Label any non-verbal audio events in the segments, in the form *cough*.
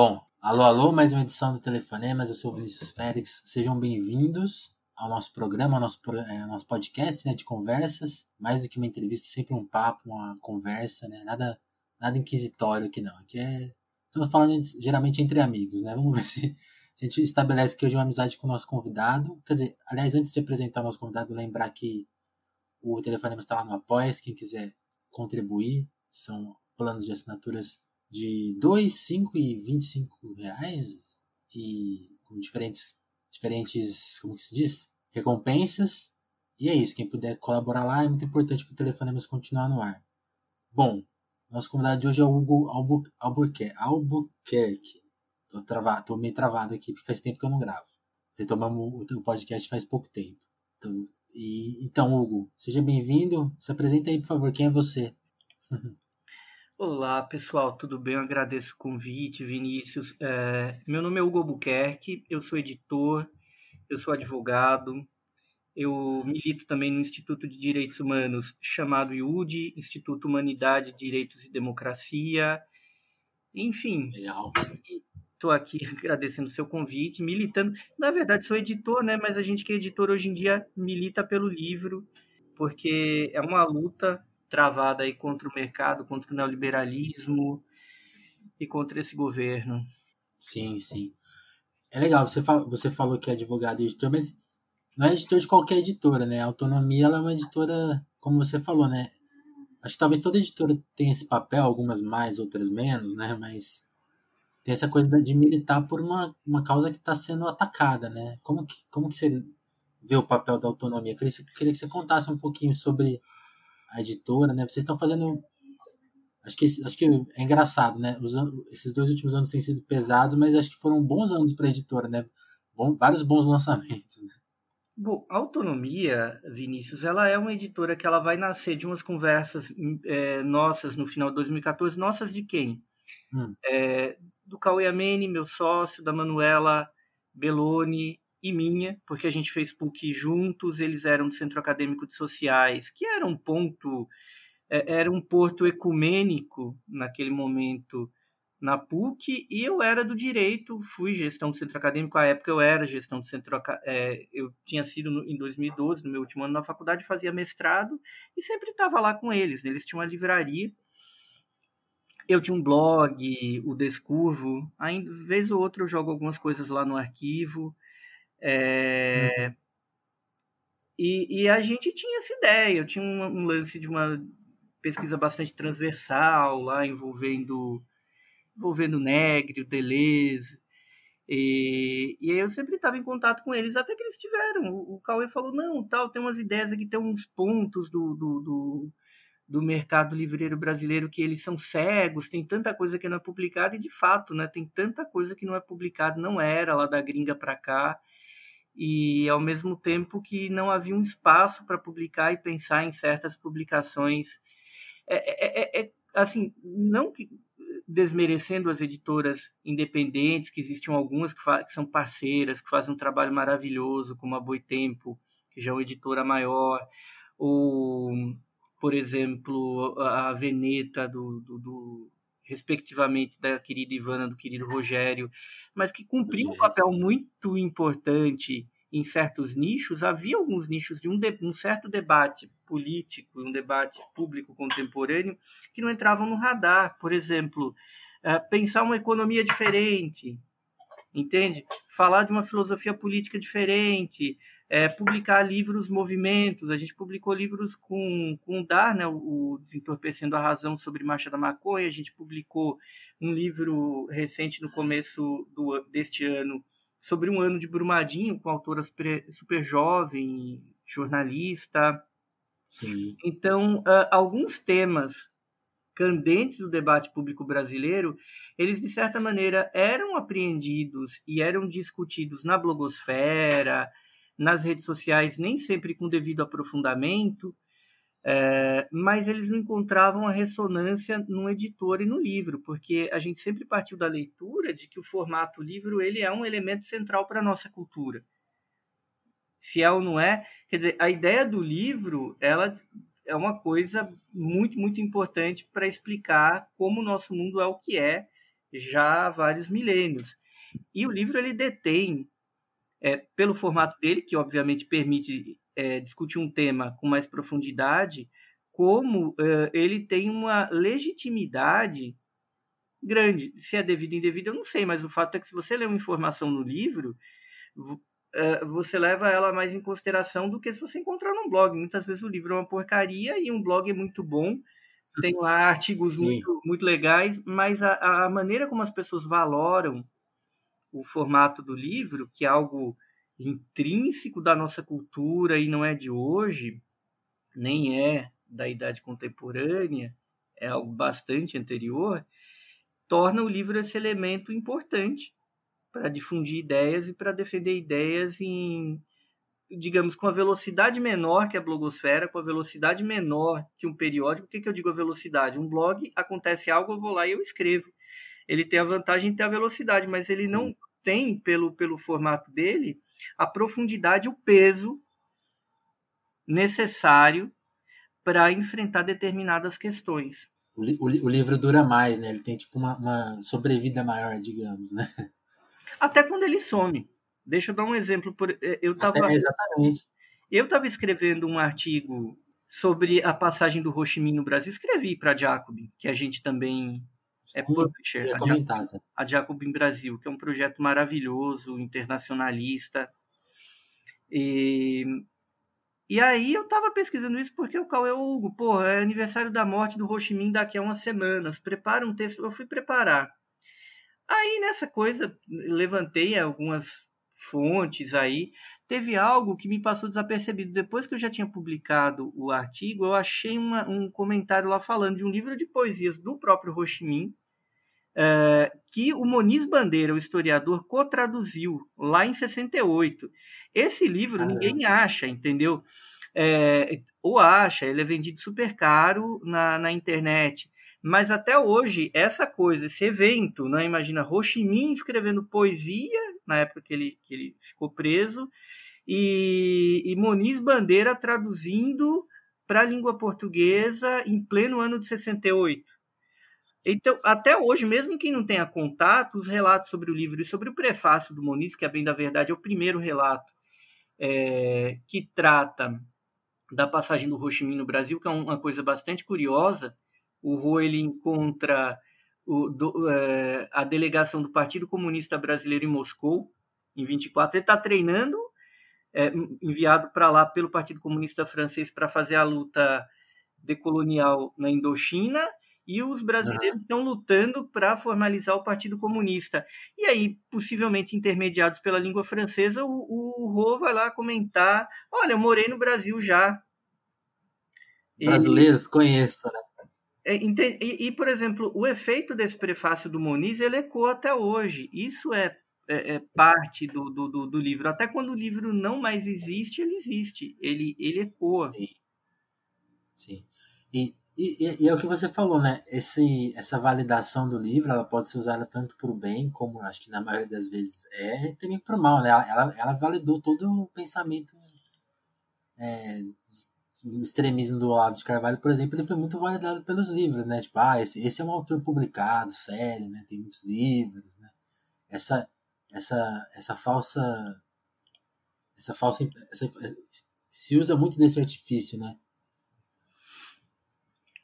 Bom, alô, alô, mais uma edição do Telefonemas. Eu sou o Vinícius Félix. Sejam bem-vindos ao nosso programa, ao nosso, é, nosso podcast né, de conversas. Mais do que uma entrevista, sempre um papo, uma conversa, né? Nada, nada inquisitório aqui não. Aqui é. Estamos falando geralmente entre amigos, né? Vamos *laughs* ver se, se a gente estabelece aqui hoje uma amizade com o nosso convidado. Quer dizer, aliás, antes de apresentar o nosso convidado, lembrar que o Telefonema está lá no Apoia, quem quiser contribuir. São planos de assinaturas de 2, 5 e 25 reais e com diferentes, diferentes, como que se diz? Recompensas. E é isso, quem puder colaborar lá é muito importante para o Telefonemas continuar no ar. Bom, nosso convidado de hoje é o Hugo Albu Albuquerque. Albuquerque. Tô, travado, tô meio travado aqui, porque faz tempo que eu não gravo. Retomamos o podcast faz pouco tempo. Então, e, então Hugo, seja bem-vindo. Se apresenta aí, por favor. Quem é você? *laughs* Olá, pessoal, tudo bem? Eu agradeço o convite, Vinícius. É, meu nome é Hugo Albuquerque, eu sou editor, eu sou advogado, eu milito também no Instituto de Direitos Humanos chamado IUD, Instituto Humanidade, Direitos e Democracia. Enfim, estou aqui *laughs* agradecendo o seu convite, militando. Na verdade, sou editor, né? Mas a gente que é editor hoje em dia milita pelo livro, porque é uma luta travada aí contra o mercado, contra o neoliberalismo e contra esse governo. Sim, sim. É legal, você, você falou que é advogado e editor, mas não é editor de qualquer editora, né? A autonomia ela é uma editora, como você falou, né? Acho que talvez toda editora tenha esse papel, algumas mais, outras menos, né? Mas tem essa coisa de militar por uma, uma causa que está sendo atacada, né? Como que, como que você vê o papel da autonomia? Eu queria, queria que você contasse um pouquinho sobre a editora, né? Vocês estão fazendo. Acho que, acho que é engraçado, né? Os, esses dois últimos anos têm sido pesados, mas acho que foram bons anos para a editora, né? Bom, vários bons *laughs* lançamentos. Né? Bom, a Autonomia, Vinícius, ela é uma editora que ela vai nascer de umas conversas é, nossas no final de 2014. Nossas de quem? Hum. É, do Cauê Amene, meu sócio, da Manuela Belloni e minha, porque a gente fez PUC juntos, eles eram do Centro Acadêmico de Sociais, que era um ponto, é, era um porto ecumênico naquele momento na PUC, e eu era do direito, fui gestão do centro acadêmico, à época eu era gestão do centro, é, eu tinha sido no, em 2012, no meu último ano na faculdade, fazia mestrado, e sempre estava lá com eles, né? eles tinham uma livraria, eu tinha um blog, o Descurvo, ainda vez ou outra eu jogo algumas coisas lá no arquivo, é... Uhum. E, e, a gente tinha essa ideia. Eu tinha um, um, lance de uma pesquisa bastante transversal lá envolvendo envolvendo Negre, o Deleuze. E, e aí eu sempre estava em contato com eles, até que eles tiveram. O, o Cauê falou, não, tal, tem umas ideias aqui, tem uns pontos do, do, do, do mercado livreiro brasileiro que eles são cegos, tem tanta coisa que não é publicada, e de fato, né, tem tanta coisa que não é publicada, não era lá da gringa para cá e ao mesmo tempo que não havia um espaço para publicar e pensar em certas publicações é, é, é, é assim não que desmerecendo as editoras independentes que existiam algumas que, que, são parceiras que fazem um trabalho maravilhoso como a Boitempo que já é uma editora maior ou por exemplo a Veneta do, do, do respectivamente da querida Ivana, do querido Rogério, mas que cumpriu um papel muito importante em certos nichos, havia alguns nichos de um, de, um certo debate político, um debate público contemporâneo, que não entravam no radar. Por exemplo, uh, pensar uma economia diferente, entende? Falar de uma filosofia política diferente, é, publicar livros movimentos. A gente publicou livros com, com Dar, né, o, o Desentorpecendo a Razão sobre Marcha da Maconha. A gente publicou um livro recente no começo do, deste ano sobre um ano de Brumadinho, com autora super, super jovem, jornalista. Sim. Então, uh, alguns temas candentes do debate público brasileiro, eles de certa maneira eram apreendidos e eram discutidos na blogosfera, nas redes sociais, nem sempre com devido aprofundamento, é, mas eles não encontravam a ressonância no editor e no livro, porque a gente sempre partiu da leitura de que o formato livro ele é um elemento central para a nossa cultura. Se é ou não é, quer dizer, a ideia do livro ela é uma coisa muito, muito importante para explicar como o nosso mundo é o que é já há vários milênios. E o livro ele detém, é, pelo formato dele, que obviamente permite é, discutir um tema com mais profundidade, como é, ele tem uma legitimidade grande. Se é devido ou indevido, eu não sei, mas o fato é que se você lê uma informação no livro, é, você leva ela mais em consideração do que se você encontrar num blog. Muitas vezes o livro é uma porcaria e um blog é muito bom, tem lá artigos muito, muito legais, mas a, a maneira como as pessoas valoram o formato do livro, que é algo intrínseco da nossa cultura e não é de hoje, nem é da idade contemporânea, é algo bastante anterior, torna o livro esse elemento importante para difundir ideias e para defender ideias em, digamos, com a velocidade menor que a blogosfera, com a velocidade menor que um periódico. O que, que eu digo a velocidade? Um blog acontece algo, eu vou lá e eu escrevo. Ele tem a vantagem de ter a velocidade, mas ele Sim. não tem, pelo, pelo formato dele, a profundidade, o peso necessário para enfrentar determinadas questões. O, o, o, livro dura mais, né? Ele tem tipo uma, uma sobrevida maior, digamos, né? Até quando ele some. Deixa eu dar um exemplo. Por, eh, eu tava, é, exatamente. Eu estava escrevendo um artigo sobre a passagem do Minh no Brasil. Escrevi para a Jacobin, que a gente também é publisher. A Jacobin, a Jacobin Brasil, que é um projeto maravilhoso, internacionalista. E, e aí eu estava pesquisando isso porque o Cauê Hugo, pô, é aniversário da morte do Ho Chi Minh daqui a umas semanas. Prepara um texto. Eu fui preparar. Aí nessa coisa, levantei algumas fontes aí. Teve algo que me passou desapercebido. Depois que eu já tinha publicado o artigo, eu achei uma, um comentário lá falando de um livro de poesias do próprio Ho Chi Minh, é, que o Moniz Bandeira, o historiador, co-traduziu lá em 68. Esse livro Caramba. ninguém acha, entendeu? É, ou acha, ele é vendido super caro na, na internet. Mas até hoje, essa coisa, esse evento, né? imagina Ho Chi Minh escrevendo poesia, na época que ele, que ele ficou preso, e, e Moniz Bandeira traduzindo para a língua portuguesa em pleno ano de 68. Então, até hoje, mesmo quem não tenha contato, os relatos sobre o livro e sobre o prefácio do Moniz, que é bem da verdade, é o primeiro relato é, que trata da passagem do Ho Chi Minh no Brasil, que é uma coisa bastante curiosa, o Rô ele encontra o, do, é, a delegação do Partido Comunista Brasileiro em Moscou, em 24. Ele está treinando, é, enviado para lá pelo Partido Comunista Francês para fazer a luta decolonial na Indochina, e os brasileiros estão lutando para formalizar o Partido Comunista. E aí, possivelmente intermediados pela língua francesa, o, o Rô vai lá comentar: olha, eu morei no Brasil já. Brasileiros, e... conheço, né? É, e, e, por exemplo, o efeito desse prefácio do Moniz, ele ecoa até hoje. Isso é, é, é parte do, do, do, livro. Até quando o livro não mais existe, ele existe. Ele, ele ecoa. Sim. Sim. E, e, e, é o que você falou, né? Esse, essa validação do livro, ela pode ser usada tanto para o bem, como acho que na maioria das vezes é, e também para o mal, né? Ela, ela validou todo o pensamento é, o extremismo do Olavo de Carvalho, por exemplo, ele foi muito validado pelos livros, né? Tipo, ah, esse, esse é um autor publicado, sério, né? Tem muitos livros, né? Essa, essa, essa falsa... Essa falsa... Essa, se usa muito desse artifício, né?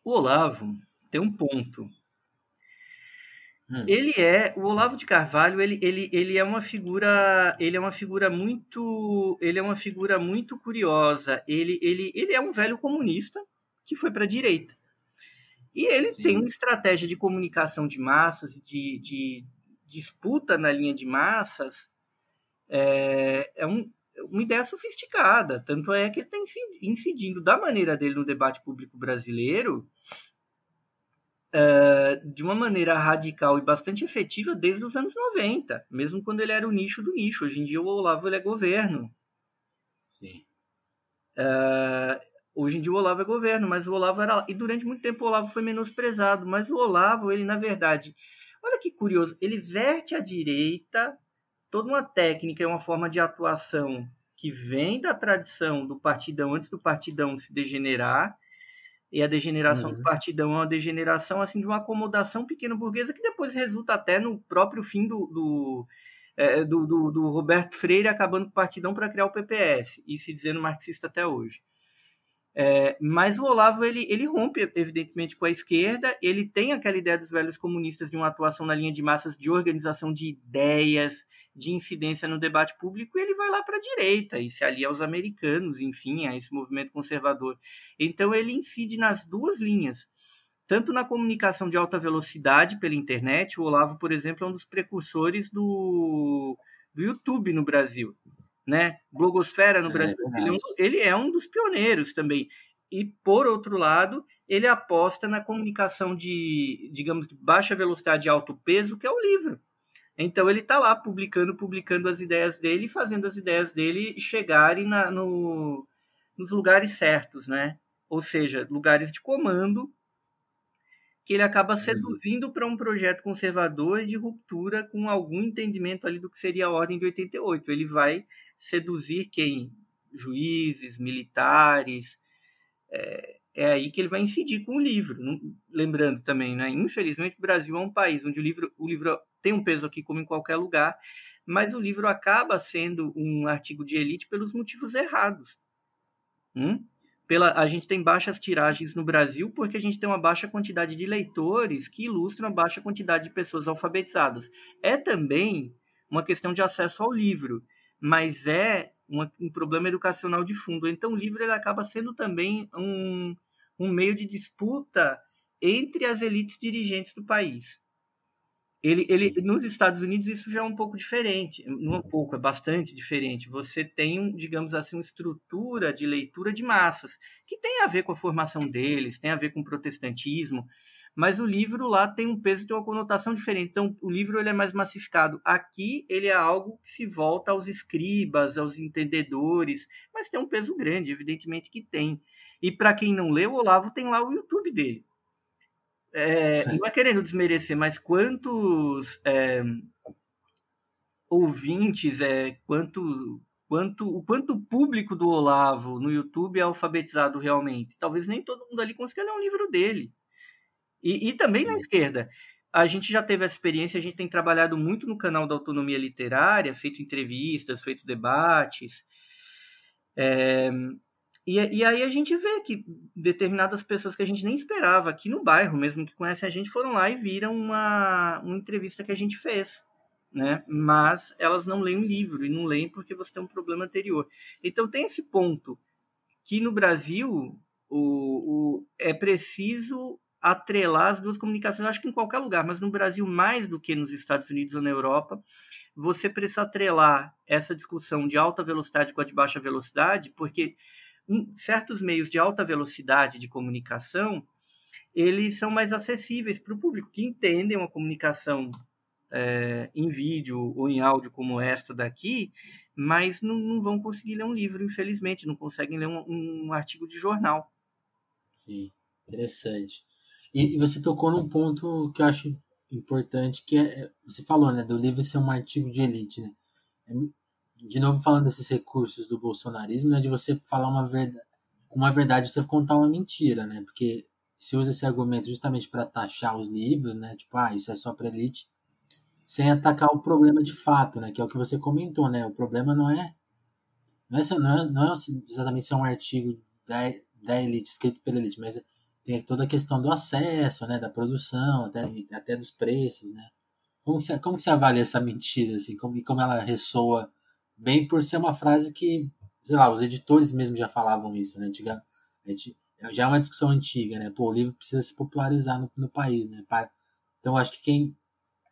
O Olavo tem um ponto Hum. Ele é o Olavo de Carvalho, ele, ele, ele é uma figura, ele é uma figura muito, ele é uma figura muito curiosa. Ele, ele, ele é um velho comunista que foi para a direita. E ele Sim. tem uma estratégia de comunicação de massas, de, de disputa na linha de massas, é, é um, uma ideia sofisticada. Tanto é que ele está incidindo da maneira dele no debate público brasileiro uh, de uma maneira radical e bastante efetiva desde os anos 90, mesmo quando ele era o nicho do nicho. Hoje em dia o Olavo ele é governo. Sim. Uh, hoje em dia o Olavo é governo, mas o Olavo era. E durante muito tempo o Olavo foi menosprezado, mas o Olavo, ele na verdade. Olha que curioso, ele verte à direita toda uma técnica e uma forma de atuação que vem da tradição do partidão antes do partidão se degenerar e a degeneração uhum. do partidão é uma degeneração assim de uma acomodação pequeno burguesa que depois resulta até no próprio fim do, do, é, do, do, do, Roberto Freire acabando com o partidão para criar o PPS e se dizendo marxista até hoje. É, mas o Olavo ele, ele rompe evidentemente com a esquerda, ele tem aquela ideia dos velhos comunistas de uma atuação na linha de massas de organização de ideias, de incidência no debate público, e ele vai lá para a direita e se alia aos americanos, enfim, a esse movimento conservador. Então ele incide nas duas linhas, tanto na comunicação de alta velocidade pela internet, o Olavo, por exemplo, é um dos precursores do, do YouTube no Brasil, né? Blogosfera no é, Brasil, é ele, é um, ele é um dos pioneiros também. E, por outro lado, ele aposta na comunicação de, digamos, de baixa velocidade e alto peso, que é o livro. Então ele está lá publicando, publicando as ideias dele, fazendo as ideias dele chegarem na, no, nos lugares certos, né? Ou seja, lugares de comando que ele acaba uhum. seduzindo para um projeto conservador de ruptura com algum entendimento ali do que seria a ordem de 88. Ele vai seduzir quem? Juízes, militares. É, é aí que ele vai incidir com o livro. Lembrando também, né? Infelizmente, o Brasil é um país onde o livro, o livro tem um peso aqui como em qualquer lugar, mas o livro acaba sendo um artigo de elite pelos motivos errados. Hum? Pela, a gente tem baixas tiragens no Brasil porque a gente tem uma baixa quantidade de leitores que ilustram a baixa quantidade de pessoas alfabetizadas. É também uma questão de acesso ao livro, mas é uma, um problema educacional de fundo. Então, o livro ele acaba sendo também um, um meio de disputa entre as elites dirigentes do país. Ele, ele, nos Estados Unidos isso já é um pouco diferente, não é um pouco, é bastante diferente. Você tem, digamos assim, uma estrutura de leitura de massas, que tem a ver com a formação deles, tem a ver com o protestantismo, mas o livro lá tem um peso, tem uma conotação diferente. Então, o livro ele é mais massificado. Aqui, ele é algo que se volta aos escribas, aos entendedores, mas tem um peso grande, evidentemente que tem. E para quem não leu, o Olavo tem lá o YouTube dele. É, não é querendo desmerecer, mas quantos é, ouvintes, é, quanto, quanto, o quanto público do Olavo no YouTube é alfabetizado realmente? Talvez nem todo mundo ali consiga ler um livro dele. E, e também Sim. na esquerda. A gente já teve essa experiência, a gente tem trabalhado muito no canal da Autonomia Literária, feito entrevistas, feito debates. É, e, e aí a gente vê que determinadas pessoas que a gente nem esperava aqui no bairro, mesmo que conhecem a gente, foram lá e viram uma, uma entrevista que a gente fez. Né? Mas elas não leem o livro e não leem porque você tem um problema anterior. Então tem esse ponto que no Brasil o, o, é preciso atrelar as duas comunicações, acho que em qualquer lugar, mas no Brasil mais do que nos Estados Unidos ou na Europa, você precisa atrelar essa discussão de alta velocidade com a de baixa velocidade, porque certos meios de alta velocidade de comunicação eles são mais acessíveis para o público que entendem uma comunicação é, em vídeo ou em áudio como esta daqui, mas não, não, vão conseguir ler um livro, infelizmente, não conseguem ler um, um artigo de jornal. Sim, interessante. E, e, você tocou num ponto que eu acho importante, que é, você falou, né, do livro ser um artigo de elite, né? É de novo falando desses recursos do bolsonarismo, né, de você falar uma verdade, uma verdade você contar uma mentira, né? Porque se usa esse argumento justamente para taxar os livros, né? Tipo, ah, isso é só para elite, sem atacar o problema de fato, né? Que é o que você comentou, né? O problema não é não é, não é, não é exatamente ser um artigo da, da elite, escrito pela elite, mas tem toda a questão do acesso, né? Da produção, até, até dos preços, né? Como que você, como que você avalia essa mentira, assim? Como, e como ela ressoa bem por ser uma frase que, sei lá, os editores mesmo já falavam isso, né? Antiga, já é uma discussão antiga, né? Pô, o livro precisa se popularizar no, no país, né? Para, então, acho que quem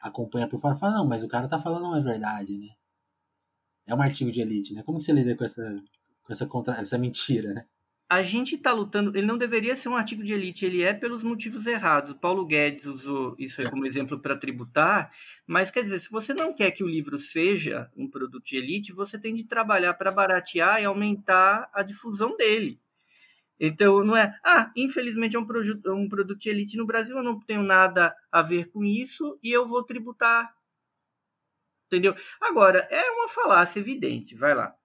acompanha por fora fala, não, mas o cara tá falando não é verdade, né? É um artigo de elite, né? Como que você lida com essa, com essa, contra, essa mentira, né? A gente está lutando. Ele não deveria ser um artigo de elite, ele é pelos motivos errados. O Paulo Guedes usou isso aí como exemplo para tributar, mas quer dizer, se você não quer que o livro seja um produto de elite, você tem de trabalhar para baratear e aumentar a difusão dele. Então, não é, ah, infelizmente é um, um produto de elite no Brasil, eu não tenho nada a ver com isso e eu vou tributar. Entendeu? Agora, é uma falácia evidente, vai lá.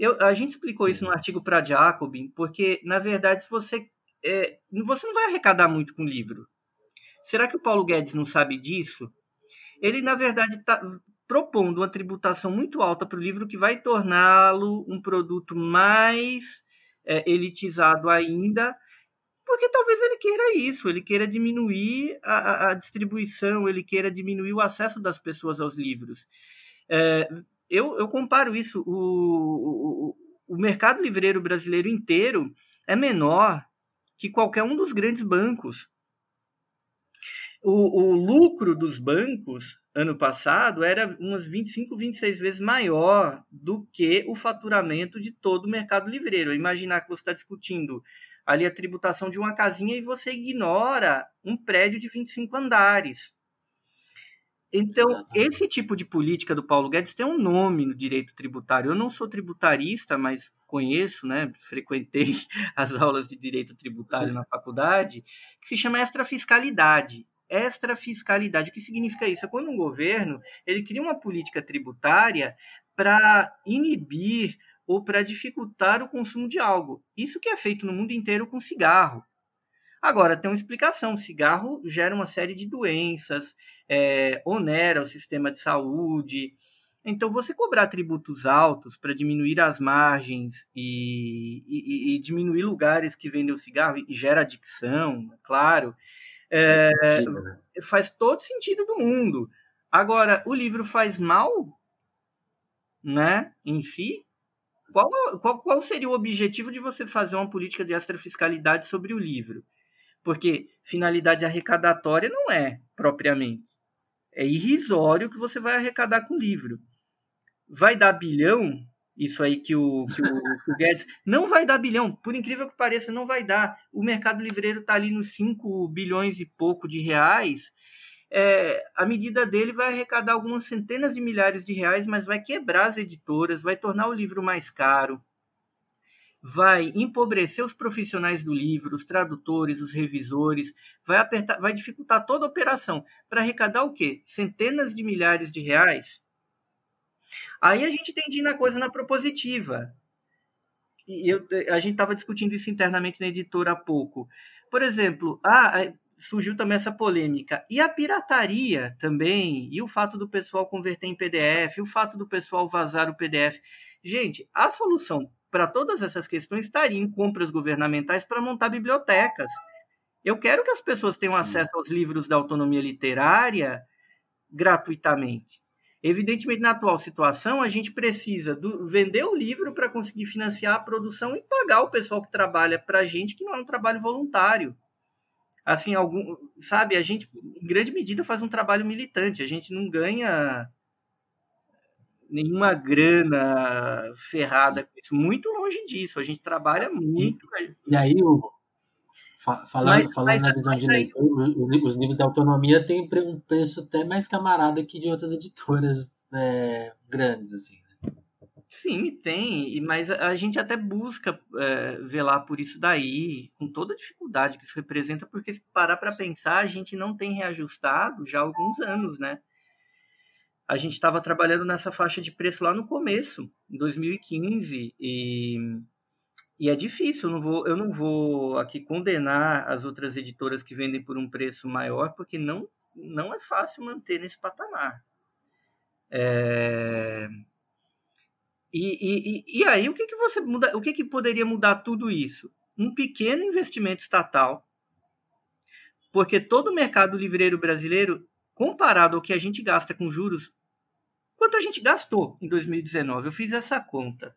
Eu, a gente explicou Sim. isso no artigo para Jacobin, porque, na verdade, se você é, você não vai arrecadar muito com livro. Será que o Paulo Guedes não sabe disso? Ele, na verdade, está propondo uma tributação muito alta para o livro que vai torná-lo um produto mais é, elitizado ainda, porque talvez ele queira isso, ele queira diminuir a, a distribuição, ele queira diminuir o acesso das pessoas aos livros. É, eu, eu comparo isso, o, o, o mercado livreiro brasileiro inteiro é menor que qualquer um dos grandes bancos. O, o, lucro dos bancos ano passado era umas 25, 26 vezes maior do que o faturamento de todo o mercado livreiro. Imaginar que você está discutindo ali a tributação de uma casinha e você ignora um prédio de 25 andares. Então, esse tipo de política do Paulo Guedes tem um nome no direito tributário. Eu não sou tributarista, mas conheço, né, frequentei *laughs* as aulas de direito tributário Sim. na faculdade, que se chama extrafiscalidade. Extrafiscalidade, o que significa isso? É quando um governo ele cria uma política tributária para inibir ou para dificultar o consumo de algo. Isso que é feito no mundo inteiro com cigarro. Agora, tem uma explicação: cigarro gera uma série de doenças, é, onera o sistema de saúde. Então, você cobrar tributos altos para diminuir as margens e, e, e, diminuir lugares que vendem o cigarro e gera adicção, é claro, é, né? faz todo sentido do mundo. Agora, o livro faz mal, né, em si? Qual, qual, qual seria o objetivo de você fazer uma política de extrafiscalidade sobre o livro? Porque finalidade arrecadatória não é, propriamente. É irrisório que você vai arrecadar com o livro. Vai dar bilhão? Isso aí que o, que o, *laughs* o Guedes. Não vai dar bilhão. Por incrível que pareça, não vai dar. O mercado livreiro está ali nos 5 bilhões e pouco de reais. É, a medida dele vai arrecadar algumas centenas de milhares de reais, mas vai quebrar as editoras, vai tornar o livro mais caro, vai empobrecer os profissionais do livro, os tradutores, os revisores, vai apertar, vai dificultar toda a operação para arrecadar o quê? Centenas de milhares de reais. Aí a gente tem de ir na coisa na propositiva. E eu, a gente estava discutindo isso internamente na editora há pouco. Por exemplo, ah, surgiu também essa polêmica. E a pirataria também, e o fato do pessoal converter em PDF, o fato do pessoal vazar o PDF. Gente, a solução para todas essas questões estaria em compras governamentais para montar bibliotecas. Eu quero que as pessoas tenham Sim. acesso aos livros da autonomia literária gratuitamente. Evidentemente, na atual situação, a gente precisa do, vender o livro para conseguir financiar a produção e pagar o pessoal que trabalha para a gente, que não é um trabalho voluntário. Assim, algum, sabe, a gente, em grande medida, faz um trabalho militante. A gente não ganha nenhuma grana ferrada com isso. Muito longe disso. A gente trabalha muito. E, e aí, Hugo, falando, mas, falando mas, na visão de leitor, os livros da autonomia têm um preço até mais camarada que de outras editoras é, grandes, assim. Né? Sim, tem, mas a gente até busca é, velar por isso daí, com toda a dificuldade que isso representa, porque se parar para pensar, a gente não tem reajustado já há alguns anos, né? A gente estava trabalhando nessa faixa de preço lá no começo, em 2015, e, e é difícil, eu não, vou, eu não vou aqui condenar as outras editoras que vendem por um preço maior, porque não, não é fácil manter nesse patamar. É... E, e, e aí, o que, que você muda, o que, que poderia mudar tudo isso? Um pequeno investimento estatal, porque todo o mercado livreiro brasileiro, comparado ao que a gente gasta com juros, Quanto a gente gastou em 2019? Eu fiz essa conta.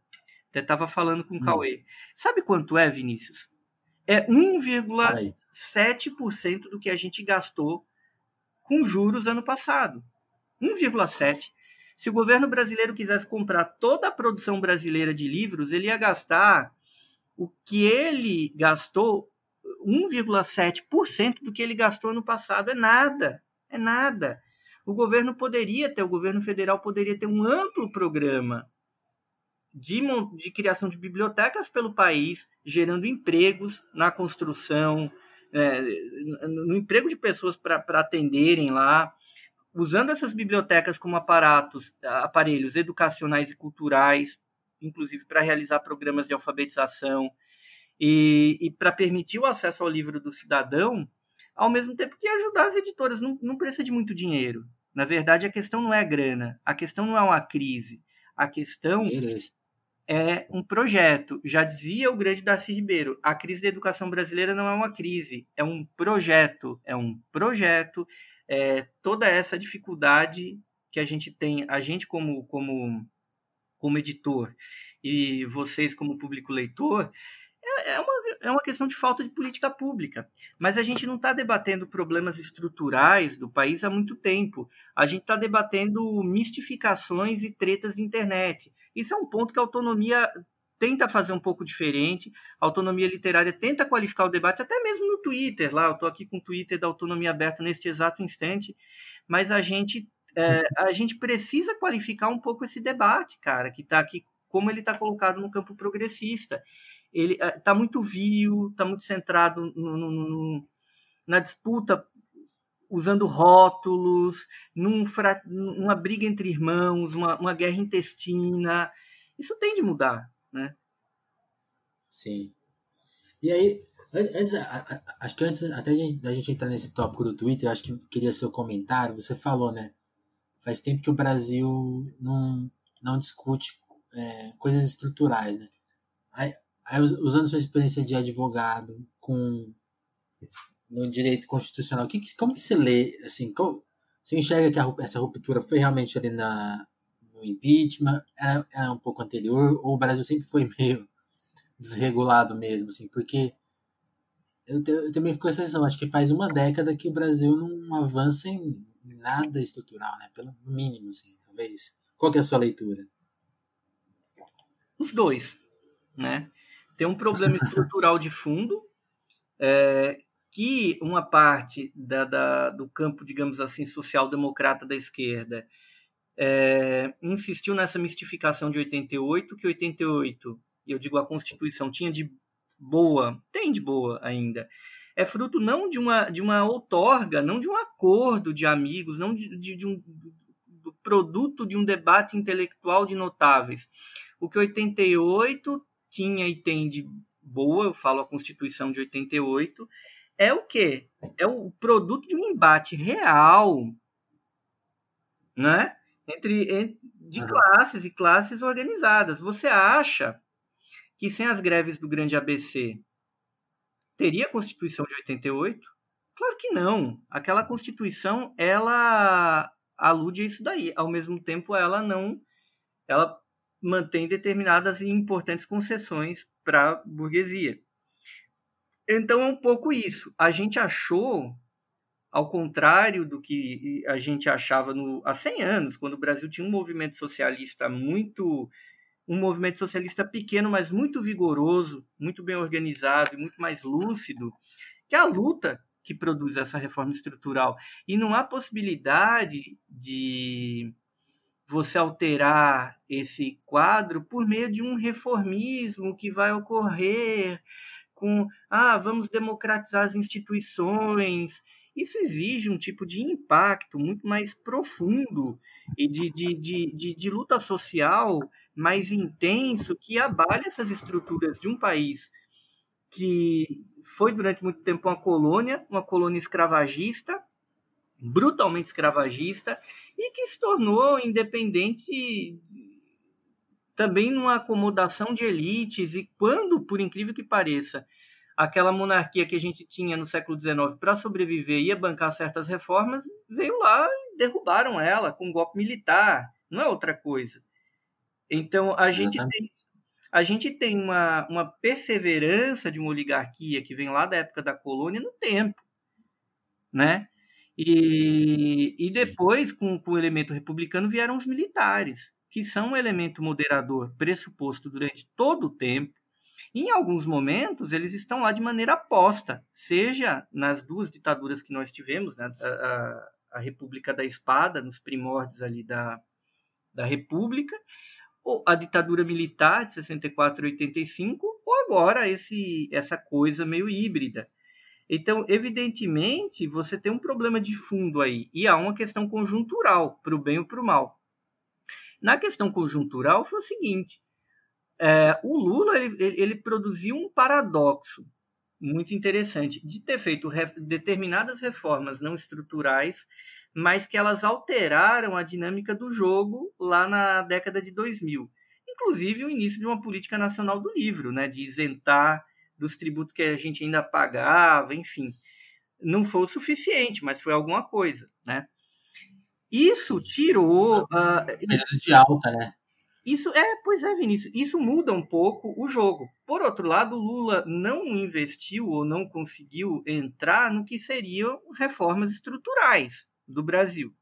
Até estava falando com o hum. Cauê. Sabe quanto é, Vinícius? É 1,7% do que a gente gastou com juros ano passado. 1,7%. Se o governo brasileiro quisesse comprar toda a produção brasileira de livros, ele ia gastar o que ele gastou, 1,7% do que ele gastou ano passado. É nada. É nada o governo poderia ter, o governo federal poderia ter um amplo programa de, de criação de bibliotecas pelo país, gerando empregos na construção, é, no emprego de pessoas para atenderem lá, usando essas bibliotecas como aparatos, aparelhos educacionais e culturais, inclusive para realizar programas de alfabetização. e, e para permitir o acesso ao livro do cidadão, ao mesmo tempo que ajudar as editoras. Não, não precisa de muito dinheiro. Na verdade, a questão não é grana, a questão não é uma crise, a questão é um projeto. Já dizia o grande Darcy Ribeiro, a crise da educação brasileira não é uma crise, é um projeto, é um projeto. É, toda essa dificuldade que a gente tem, a gente como, como, como editor e vocês como público leitor, é, é uma, é uma questão de falta de política pública. Mas a gente não está debatendo problemas estruturais do país há muito tempo. A gente está debatendo mistificações e tretas de internet. Isso é um ponto que a autonomia tenta fazer um pouco diferente. A autonomia literária tenta qualificar o debate, até mesmo no Twitter. Lá, eu estou aqui com o Twitter da autonomia aberta neste exato instante. Mas a gente é, a gente precisa qualificar um pouco esse debate, cara, que está aqui, como ele está colocado no campo progressista. Ele está é, muito vil, está muito centrado no, no, no, na disputa usando rótulos, num fra... numa briga entre irmãos, uma, uma guerra intestina. Isso tem de mudar, né? Sim. E aí, antes, acho que antes até da gente entrar nesse tópico do Twitter, acho que queria seu comentário. Você falou, né? faz tempo que o Brasil não, não discute é, coisas estruturais, né? Aí, usando sua experiência de advogado com no direito constitucional, que, como que você lê, assim, como, você enxerga que a, essa ruptura foi realmente ali na, no impeachment, era, era um pouco anterior, ou o Brasil sempre foi *laughs* meio desregulado mesmo, assim, porque eu, eu também fico com essa sensação, acho que faz uma década que o Brasil não avança em nada estrutural, né? Pelo mínimo, assim, talvez. Qual que é a sua leitura? Os dois, né? Tem um problema estrutural de fundo, é, que uma parte da, da, do campo, digamos assim, social-democrata da esquerda é, insistiu nessa mistificação de 88, que 88, e eu digo a Constituição, tinha de boa, tem de boa ainda, é fruto não de uma, de uma outorga, não de um acordo de amigos, não de, de, de um do produto de um debate intelectual de notáveis. O que 88 tinha e tem de boa, eu falo a Constituição de 88, é o quê? É o produto de um embate real, né? Entre, entre de uhum. classes e classes organizadas. Você acha que sem as greves do grande ABC teria a Constituição de 88? Claro que não. Aquela Constituição, ela alude a isso daí. Ao mesmo tempo, ela não ela mantém determinadas e importantes concessões para a burguesia. Então é um pouco isso. A gente achou, ao contrário do que a gente achava no, há 100 anos, quando o Brasil tinha um movimento socialista muito um movimento socialista pequeno, mas muito vigoroso, muito bem organizado e muito mais lúcido, que é a luta que produz essa reforma estrutural. E não há possibilidade de você alterar esse quadro por meio de um reformismo que vai ocorrer com, ah, vamos democratizar as instituições. Isso exige um tipo de impacto muito mais profundo e de, de, de, de, de luta social mais intenso que abale essas estruturas de um país que foi durante muito tempo uma colônia, uma colônia escravagista, brutalmente escravagista, e que se tornou independente também numa acomodação de elites, e quando, por incrível que pareça, aquela monarquia que a gente tinha no século XIX para sobreviver ia bancar certas reformas, veio lá e derrubaram ela com um golpe militar, não é outra coisa. Então, a gente tem, a gente tem uma, uma perseverança de uma oligarquia que vem lá da época da colônia no tempo, né? E, e depois, com, com o elemento republicano, vieram os militares, que são um elemento moderador pressuposto durante todo o tempo. Em alguns momentos, eles estão lá de maneira aposta, seja nas duas ditaduras que nós tivemos, né? a, a, a República da Espada, nos primórdios ali da, da República, a ditadura militar de 64 e 85, ou agora esse, essa coisa meio híbrida. Então, evidentemente, você tem um problema de fundo aí, e há uma questão conjuntural, para o bem ou para o mal. Na questão conjuntural foi o seguinte: É, o Lula ele, ele, produziu um paradoxo muito interessante de ter feito re, determinadas reformas não estruturais, mas que elas alteraram a dinâmica do jogo lá na década de 2000. Inclusive o início de uma política nacional do livro, né, de isentar dos tributos que a gente ainda pagava, enfim. Não foi o suficiente, mas foi alguma coisa, né? Isso tirou. Uh, de alta, né? Isso é, pois é, Vinícius. Isso muda um pouco o jogo. Por outro lado, Lula não investiu ou não conseguiu entrar no que seriam reformas estruturais do Brasil.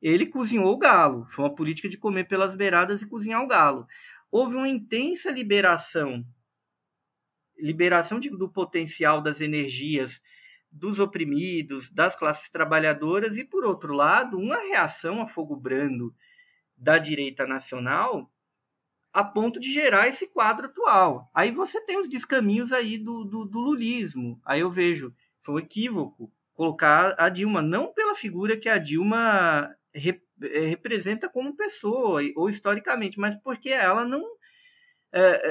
Ele cozinhou o galo. Foi uma política de comer pelas beiradas e cozinhar o galo. Houve uma intensa liberação liberação de, do potencial das energias dos oprimidos, das classes trabalhadoras, e, por outro lado, uma reação a fogo brando da direita nacional a ponto de gerar esse quadro atual. Aí você tem os descaminhos aí do, do, do lulismo. Aí eu vejo, foi um equívoco colocar a Dilma, não pela figura que a Dilma rep, eh, representa como pessoa, ou historicamente, mas porque ela não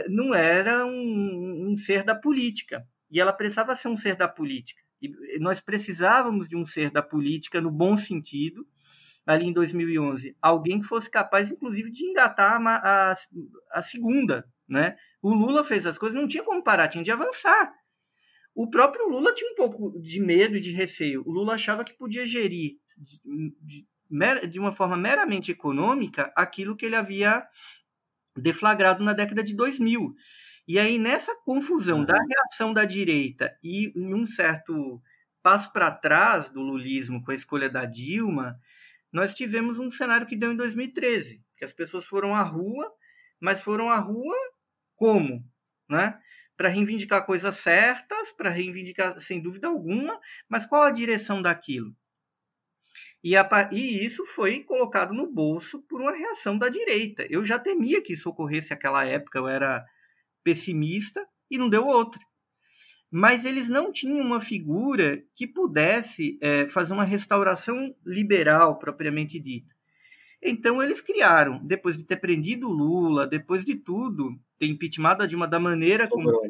não era um, um, ser da política. E ela precisava ser um ser da política. E nós precisávamos de um ser da política no bom sentido, ali em 2011. Alguém que fosse capaz, inclusive, de engatar a, a, a segunda. Né? O Lula fez as coisas, não tinha como parar, tinha de avançar. O próprio Lula tinha um pouco de medo e de receio. O Lula achava que podia gerir de, de, de uma forma meramente econômica aquilo que ele havia deflagrado na década de 2000. E aí, nessa confusão uhum. da reação da direita e um certo passo para trás do lulismo com a escolha da Dilma, nós tivemos um cenário que deu em 2013, que as pessoas foram à rua, mas foram à rua como? Né? Para reivindicar coisas certas, para reivindicar sem dúvida alguma, mas qual a direção daquilo? E, a, e, isso foi colocado no bolso por uma reação da direita. Eu já temia que isso ocorresse naquela época, eu era pessimista e não deu outra. Mas eles não tinham uma figura que pudesse é, fazer uma restauração liberal propriamente dita. Então eles criaram, depois de ter prendido Lula, depois de tudo, ter impeachmentado a Dilma da maneira como foi,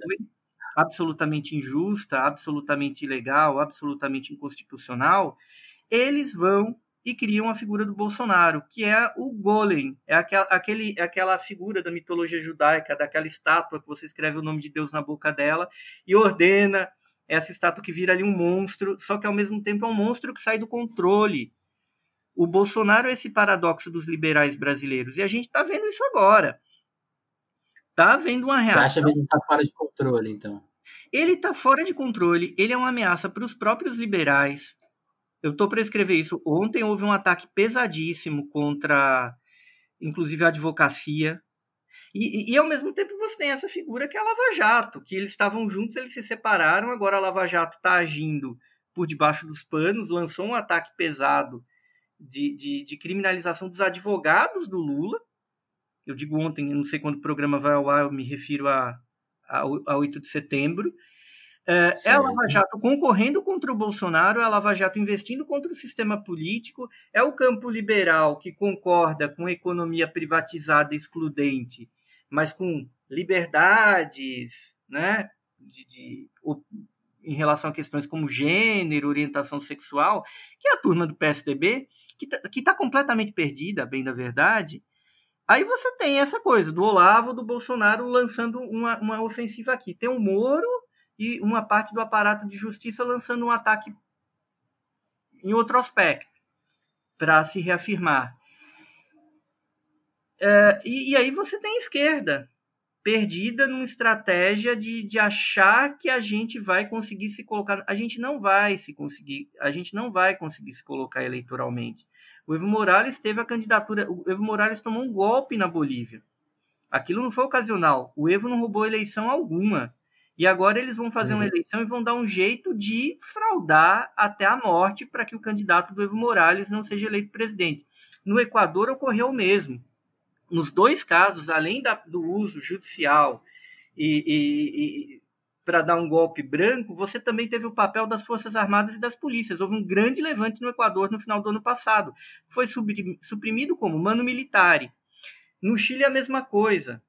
absolutamente injusta, absolutamente ilegal, absolutamente inconstitucional, eles vão e criam a figura do Bolsonaro, que é o golem, é aquela, aquele, é aquela figura da mitologia judaica, daquela estátua que você escreve o nome de Deus na boca dela e ordena essa estátua que vira ali um monstro, só que ao mesmo tempo é um monstro que sai do controle. O Bolsonaro é esse paradoxo dos liberais brasileiros, e a gente está vendo isso agora. Está havendo uma reação. Você acha mesmo que está fora de controle, então? Ele está fora de controle, ele é uma ameaça para os próprios liberais, eu estou para escrever isso. Ontem houve um ataque pesadíssimo contra, inclusive, a advocacia. E, e, e, ao mesmo tempo você tem essa figura que é a Lava Jato, que eles estavam juntos, eles se separaram, agora a Lava Jato está agindo por debaixo dos panos, lançou um ataque pesado de, de, de, criminalização dos advogados do Lula. Eu digo ontem, não sei quando o programa vai ao ar, eu me refiro a, a, a 8 de setembro. É, é, a Lava Jato concorrendo contra o Bolsonaro, é a Lava Jato investindo contra o sistema político, é o campo liberal que concorda com a economia privatizada excludente, mas com liberdades, né, de, de, em relação a questões como gênero, orientação sexual, que é a turma do PSDB, que está tá completamente perdida, bem da verdade. Aí você tem essa coisa do Olavo, do Bolsonaro lançando uma, uma ofensiva aqui. Tem o Moro e uma parte do aparato de justiça lançando um ataque em outro aspecto para se reafirmar. É, e, e, aí você tem a esquerda perdida numa estratégia de, de achar que a gente vai conseguir se colocar. A gente não vai se conseguir, a gente não vai conseguir se colocar eleitoralmente. O Evo Morales teve a candidatura. O Evo Morales tomou um golpe na Bolívia. Aquilo não foi ocasional. O Evo não roubou eleição alguma. E agora eles vão fazer uhum. uma eleição e vão dar um jeito de fraudar até a morte para que o candidato do Evo Morales não seja eleito presidente. No Equador ocorreu o mesmo. Nos dois casos, além da, do uso judicial e, e, e para dar um golpe branco, você também teve o papel das Forças Armadas e das polícias. Houve um grande levante no Equador no final do ano passado. Foi suprimido como mano militar. No Chile, a mesma coisa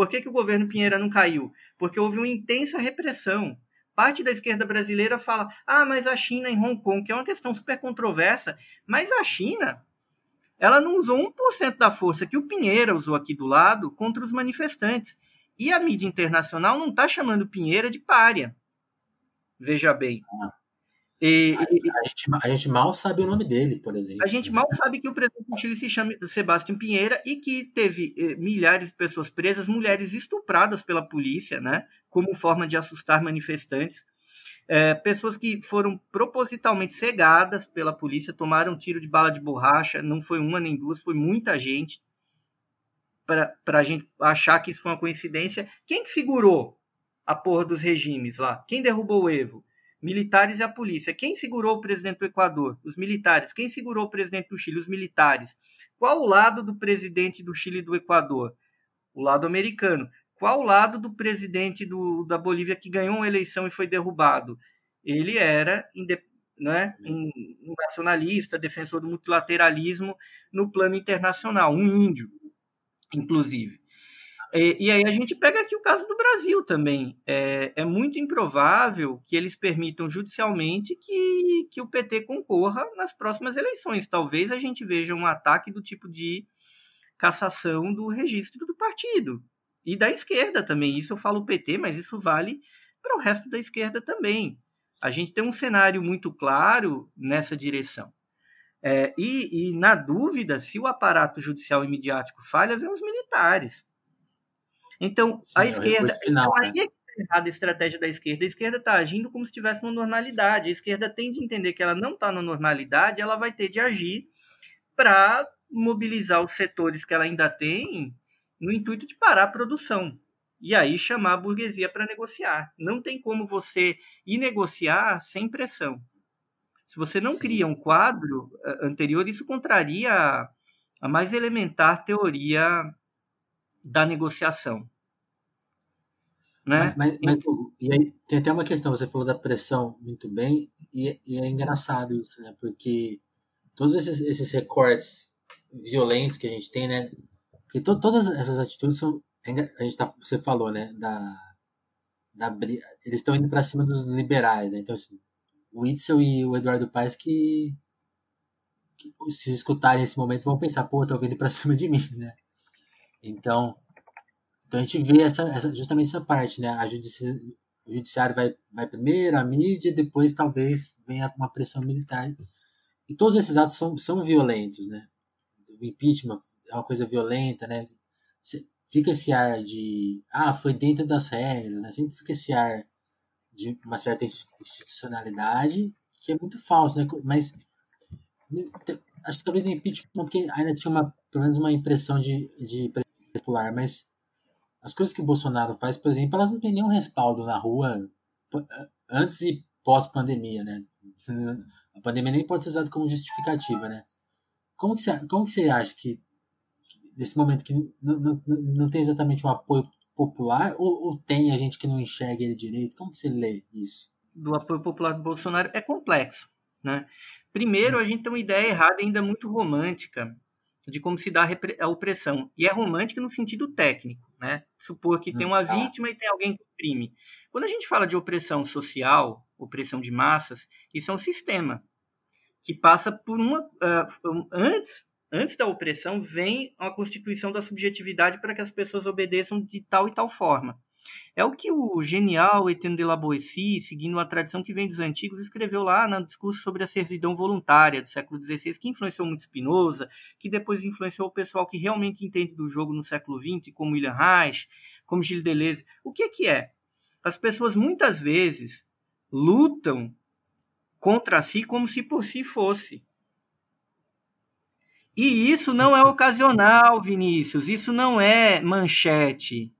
Por que, que o governo Pinheira não caiu? Porque houve uma intensa repressão. Parte da esquerda brasileira fala: ah, mas a China em Hong Kong, que é uma questão super controversa, mas a China ela não usou 1% da força que o Pinheira usou aqui do lado contra os manifestantes. E a mídia internacional não está chamando Pinheira de párea. Veja bem. E, a, a, gente, a, gente, mal sabe o nome dele, por exemplo. A gente mal sabe que o presidente do Chile se chama Sebastião Pinheira e que teve eh, milhares de pessoas presas, mulheres estupradas pela polícia, né, como forma de assustar manifestantes. É, pessoas que foram propositalmente cegadas pela polícia, tomaram tiro de bala de borracha, não foi uma nem duas, foi muita gente, para a gente achar que isso foi uma coincidência. Quem que segurou a porra dos regimes lá? Quem derrubou o Evo? Militares e a polícia. Quem segurou o presidente do Equador? Os militares. Quem segurou o presidente do Chile? Os militares. Qual o lado do presidente do Chile e do Equador? O lado americano. Qual o lado do presidente do, da Bolívia que ganhou uma eleição e foi derrubado? Ele era né, um, um nacionalista, defensor do multilateralismo no plano internacional, um índio, inclusive. E, e, aí a gente pega aqui o caso do Brasil também. É, é muito improvável que eles permitam judicialmente que, que o PT concorra nas próximas eleições. Talvez a gente veja um ataque do tipo de cassação do registro do partido. E da esquerda também. Isso eu falo PT, mas isso vale para o resto da esquerda também. A gente tem um cenário muito claro nessa direção. É, e, e, na dúvida, se o aparato judicial e midiático falha, vem os militares. Então, Sim, a é esquerda. Final, então, aí né? é errada a estratégia da esquerda. A esquerda está agindo como se estivesse numa normalidade. A esquerda tem de entender que ela não está na normalidade, ela vai ter de agir para mobilizar os setores que ela ainda tem no intuito de parar a produção. E aí chamar a burguesia para negociar. Não tem como você ir negociar sem pressão. Se você não Sim. cria um quadro eh, anterior, isso contraria a mais elementar teoria da negociação. Né? Mas, mas, mas e aí, tem até uma questão, você falou da pressão muito bem, e, e é engraçado isso, né? Porque todos esses, esses recortes violentos que a gente tem, né? Porque to, todas essas atitudes são. É a gente tá, você falou, né? Da, da, eles estão indo para cima dos liberais, né? Então, assim, o Itzel e o Eduardo Paes que, que, se escutarem esse momento vão pensar, pô, estão vindo para cima de mim, né? Então, então a gente vê essa, essa, justamente essa parte, né? A judici, o judiciário vai, vai primeiro, a mídia, depois talvez venha uma pressão militar. E todos esses atos são, são violentos, né? O impeachment é uma coisa violenta, né? Fica esse ar de, ah, foi dentro das regras, né? Sempre fica esse ar de uma certa institucionalidade que é muito falso, né? Mas acho que talvez no impeachment, porque ainda tinha uma, pelo menos uma impressão de, de popular, mas as coisas que o Bolsonaro faz, por exemplo, elas não têm nenhum respaldo na rua antes e pós-pandemia, né? A pandemia nem pode ser usada como justificativa, né? Como que você, como que você acha que, que nesse momento que não, não, não tem exatamente um apoio popular ou, ou tem a gente que não enxerga ele direito? Como que você lê isso? Do apoio popular do Bolsonaro é complexo, né? Primeiro, a gente tem uma ideia errada ainda muito romântica de como se dá a opressão. E é romântica no sentido técnico, né? Supor que tem uma hum, tá. vítima e tem alguém que oprime. Quando a gente fala de opressão social, opressão de massas, isso é um sistema que passa por uma uh, antes antes da opressão vem a constituição da subjetividade para que as pessoas obedeçam de tal e tal forma. É o que o genial Etienne de la Boétie, seguindo uma tradição que vem dos antigos, escreveu lá no discurso sobre a servidão voluntária do século XVI, que influenciou muito Spinoza, que depois influenciou o pessoal que realmente entende do jogo no século XX, como William Reich, como Gilles Deleuze. O que é que é? As pessoas muitas vezes lutam contra si como se por si fosse. E isso não é ocasional, Vinícius, isso não é manchete.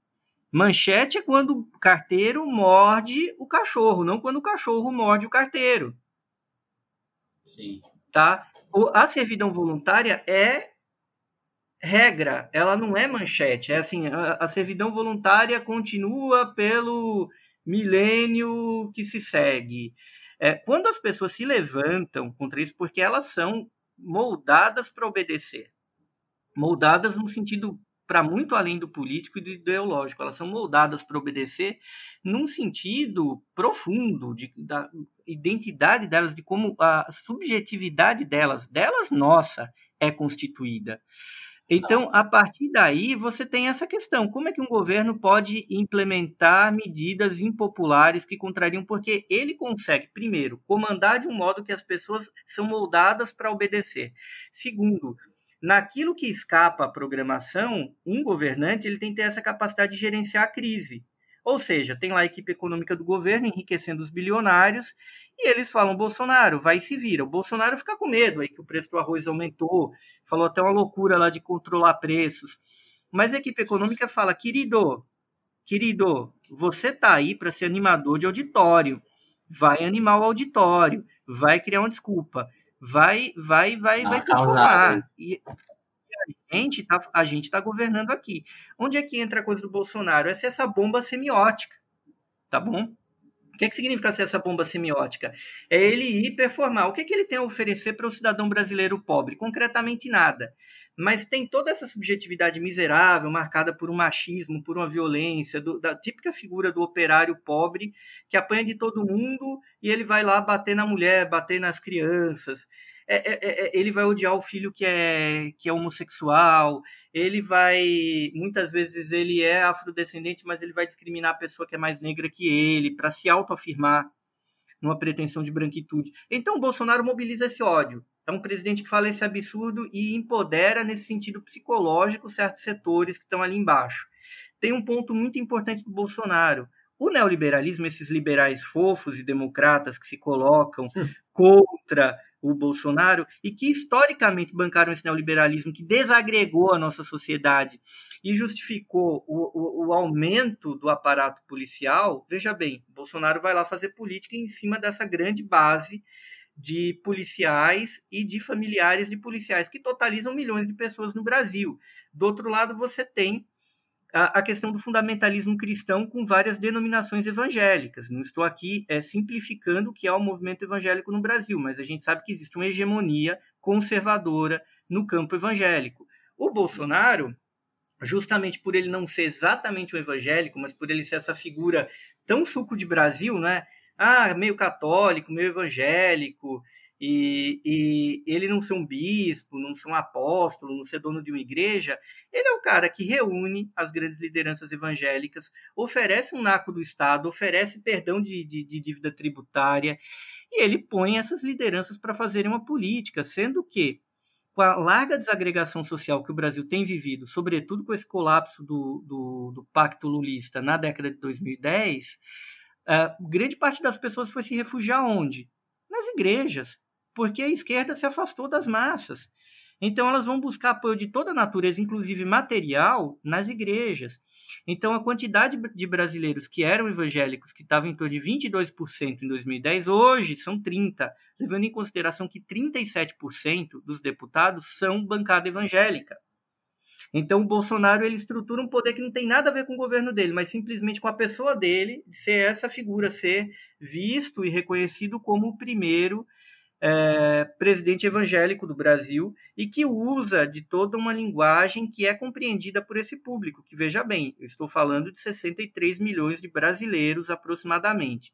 Manchete é quando o carteiro morde o cachorro, não quando o cachorro morde o carteiro. Sim. Tá? A servidão voluntária é regra, ela não é manchete. É assim, a, servidão voluntária continua pelo milênio que se segue. É, quando as pessoas se levantam contra isso, porque elas são moldadas para obedecer, moldadas no sentido para muito além do político e do ideológico. Elas são moldadas para obedecer num sentido profundo de, da identidade delas, de como a subjetividade delas, delas nossa, é constituída. Então, a partir daí, você tem essa questão: como é que um governo pode implementar medidas impopulares que contrariam? Porque ele consegue, primeiro, comandar de um modo que as pessoas são moldadas para obedecer. Segundo, naquilo que escapa à programação, um governante ele tem que ter essa capacidade de gerenciar a crise. Ou seja, tem lá a equipe econômica do governo enriquecendo os bilionários e eles falam: Bolsonaro, vai e se vira. O Bolsonaro fica com medo aí que o preço do arroz aumentou, falou até uma loucura lá de controlar preços. Mas a equipe econômica fala: querido, querido, você tá aí para ser animador de auditório, vai animar o auditório, vai criar uma desculpa, vai, vai, vai, vai transformar. E, a gente tá, a gente tá governando aqui. Onde é que entra a coisa do Bolsonaro? Essa é essa bomba semiótica, tá bom? Que, é que significa ser essa bomba semiótica? É ele ir performar. O que, é que ele tem a oferecer para o cidadão brasileiro pobre? Concretamente nada. Mas tem toda essa subjetividade miserável, marcada por um machismo, por uma violência, do, da típica figura do operário pobre que apanha de todo mundo e ele vai lá bater na mulher, bater nas crianças. É, é, é, é, ele vai odiar o filho que é, que é homossexual, ele vai. Muitas vezes ele é afrodescendente, mas ele vai discriminar a pessoa que é mais negra que ele, para se autoafirmar numa pretensão de branquitude. Então o Bolsonaro mobiliza esse ódio. É um presidente que fala esse absurdo e empodera, nesse sentido psicológico, certos setores que estão ali embaixo. Tem um ponto muito importante do Bolsonaro. O neoliberalismo, esses liberais fofos e democratas que se colocam contra o Bolsonaro e que historicamente bancaram esse neoliberalismo que desagregou a nossa sociedade e justificou o, o, o, aumento do aparato policial, veja bem, Bolsonaro vai lá fazer política em cima dessa grande base de policiais e de familiares de policiais, que totalizam milhões de pessoas no Brasil. Do outro lado, você tem a, questão do fundamentalismo cristão com várias denominações evangélicas. Não estou aqui é, simplificando o que é o movimento evangélico no Brasil, mas a gente sabe que existe uma hegemonia conservadora no campo evangélico. O Bolsonaro, justamente por ele não ser exatamente um evangélico, mas por ele ser essa figura tão suco de Brasil, né? Ah, meio católico, meio evangélico, e, e, ele não ser um bispo, não ser um apóstolo, não ser dono de uma igreja, ele é o cara que reúne as grandes lideranças evangélicas, oferece um naco do Estado, oferece perdão de, de, de dívida tributária, e ele põe essas lideranças para fazerem uma política, sendo que, com a larga desagregação social que o Brasil tem vivido, sobretudo com esse colapso do, do, do pacto lulista na década de 2010, uh, grande parte das pessoas foi se refugiar onde? Nas igrejas porque a esquerda se afastou das massas. Então elas vão buscar apoio de toda natureza, inclusive material, nas igrejas. Então a quantidade de brasileiros que eram evangélicos, que estavam em torno de 22% em 2010, hoje são 30, levando em consideração que 37% dos deputados são bancada evangélica. Então o Bolsonaro ele estrutura um poder que não tem nada a ver com o governo dele, mas simplesmente com a pessoa dele ser essa figura, ser visto e reconhecido como o primeiro é, presidente evangélico do Brasil e que usa de toda uma linguagem que é compreendida por esse público, que veja bem, eu estou falando de 63 milhões de brasileiros aproximadamente.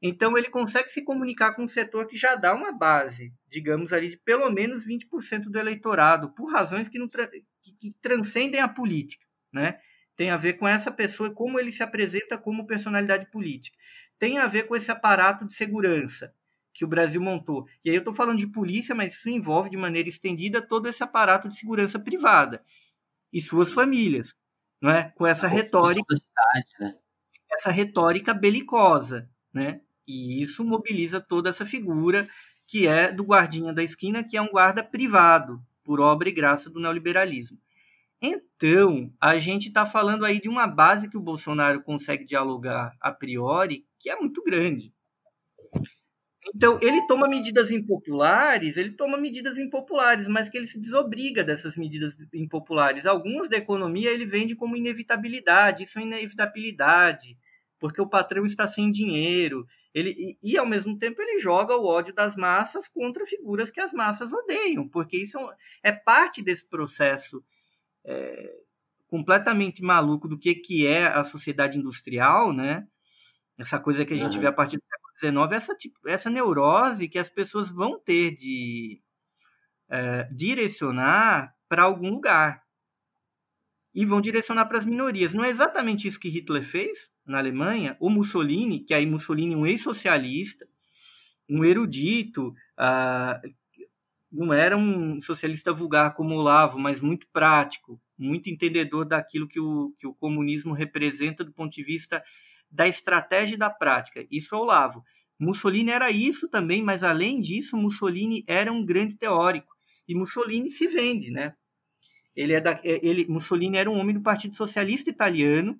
Então ele consegue se comunicar com um setor que já dá uma base, digamos ali, de pelo menos 20% do eleitorado, por razões que, não tra que, transcendem a política, né? Tem a ver com essa pessoa como ele se apresenta como personalidade política. Tem a ver com esse aparato de segurança que o Brasil montou. E aí eu estou falando de polícia, mas isso envolve de maneira estendida todo esse aparato de segurança privada e suas Sim. famílias, não é? Com essa retórica, cidade, né? essa retórica belicosa, né? E isso mobiliza toda essa figura que é do guardinha da esquina, que é um guarda privado, por obra e graça do neoliberalismo. Então, a gente está falando aí de uma base que o Bolsonaro consegue dialogar a priori, que é muito grande. Então, ele toma medidas impopulares, ele toma medidas impopulares, mas que ele se desobriga dessas medidas impopulares. Algumas da economia ele vende como inevitabilidade, isso é inevitabilidade, porque o patrão está sem dinheiro. Ele, e, e, ao mesmo tempo, ele joga o ódio das massas contra figuras que as massas odeiam, porque isso é, é parte desse processo é, completamente maluco do que, que é a sociedade industrial, né? Essa coisa que a gente uhum. vê a partir do século XIX, essa, essa neurose que as pessoas vão ter de é, direcionar para algum lugar. E vão direcionar para as minorias. Não é exatamente isso que Hitler fez na Alemanha? O Mussolini, que aí Mussolini um ex-socialista, um erudito, uh, não era um socialista vulgar como Olavo, mas muito prático, muito entendedor daquilo que o, que o comunismo representa do ponto de vista da estratégia e da prática. Isso é o Olavo. Mussolini era isso também, mas além disso, Mussolini era um grande teórico. E Mussolini se vende, né? Ele é da, é, ele, Mussolini era um homem do Partido Socialista Italiano,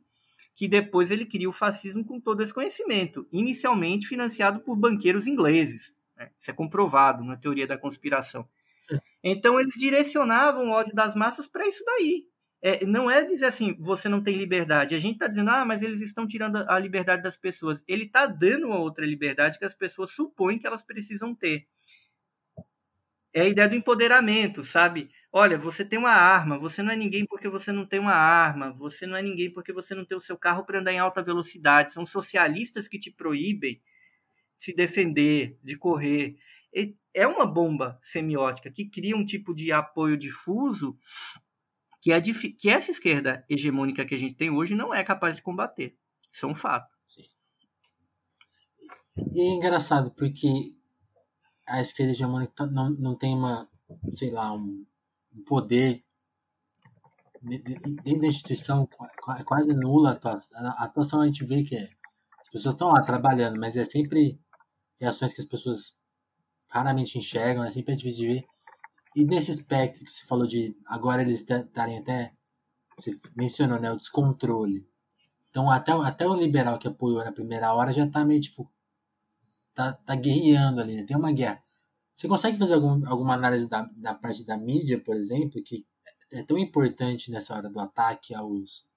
que depois ele cria o fascismo com todo esse conhecimento, inicialmente financiado por banqueiros ingleses. Né? Isso é comprovado na teoria da conspiração. Então eles direcionavam o ódio das massas para isso daí. É, não é dizer assim, você não tem liberdade. A gente está dizendo, ah, mas eles estão tirando a liberdade das pessoas. Ele está dando uma outra liberdade que as pessoas supõem que elas precisam ter. É a ideia do empoderamento, sabe? Olha, você tem uma arma, você não é ninguém porque você não tem uma arma, você não é ninguém porque você não tem o seu carro para andar em alta velocidade. São socialistas que te proíbem se defender, de correr. É uma bomba semiótica que cria um tipo de apoio difuso que, que essa esquerda hegemônica que a gente tem hoje não é capaz de combater. Isso é um fato. Sim. E é engraçado, porque a esquerda hegemônica não, não tem uma, sei lá, um, um poder dentro da instituição é quase nula a atuação. A atuação a gente vê que é, as pessoas estão lá trabalhando, mas é sempre reações que as pessoas raramente enxergam, é sempre difícil de ver. E nesse espectro que você falou de agora eles estarem até, você mencionou, né, o descontrole. Então até, até o liberal que apoiou na primeira hora já tá meio tipo, tá, tá guerreando ali, né? tem uma guerra. Você consegue fazer algum, alguma análise da, da parte da mídia, por exemplo, que é tão importante nessa hora do ataque aos,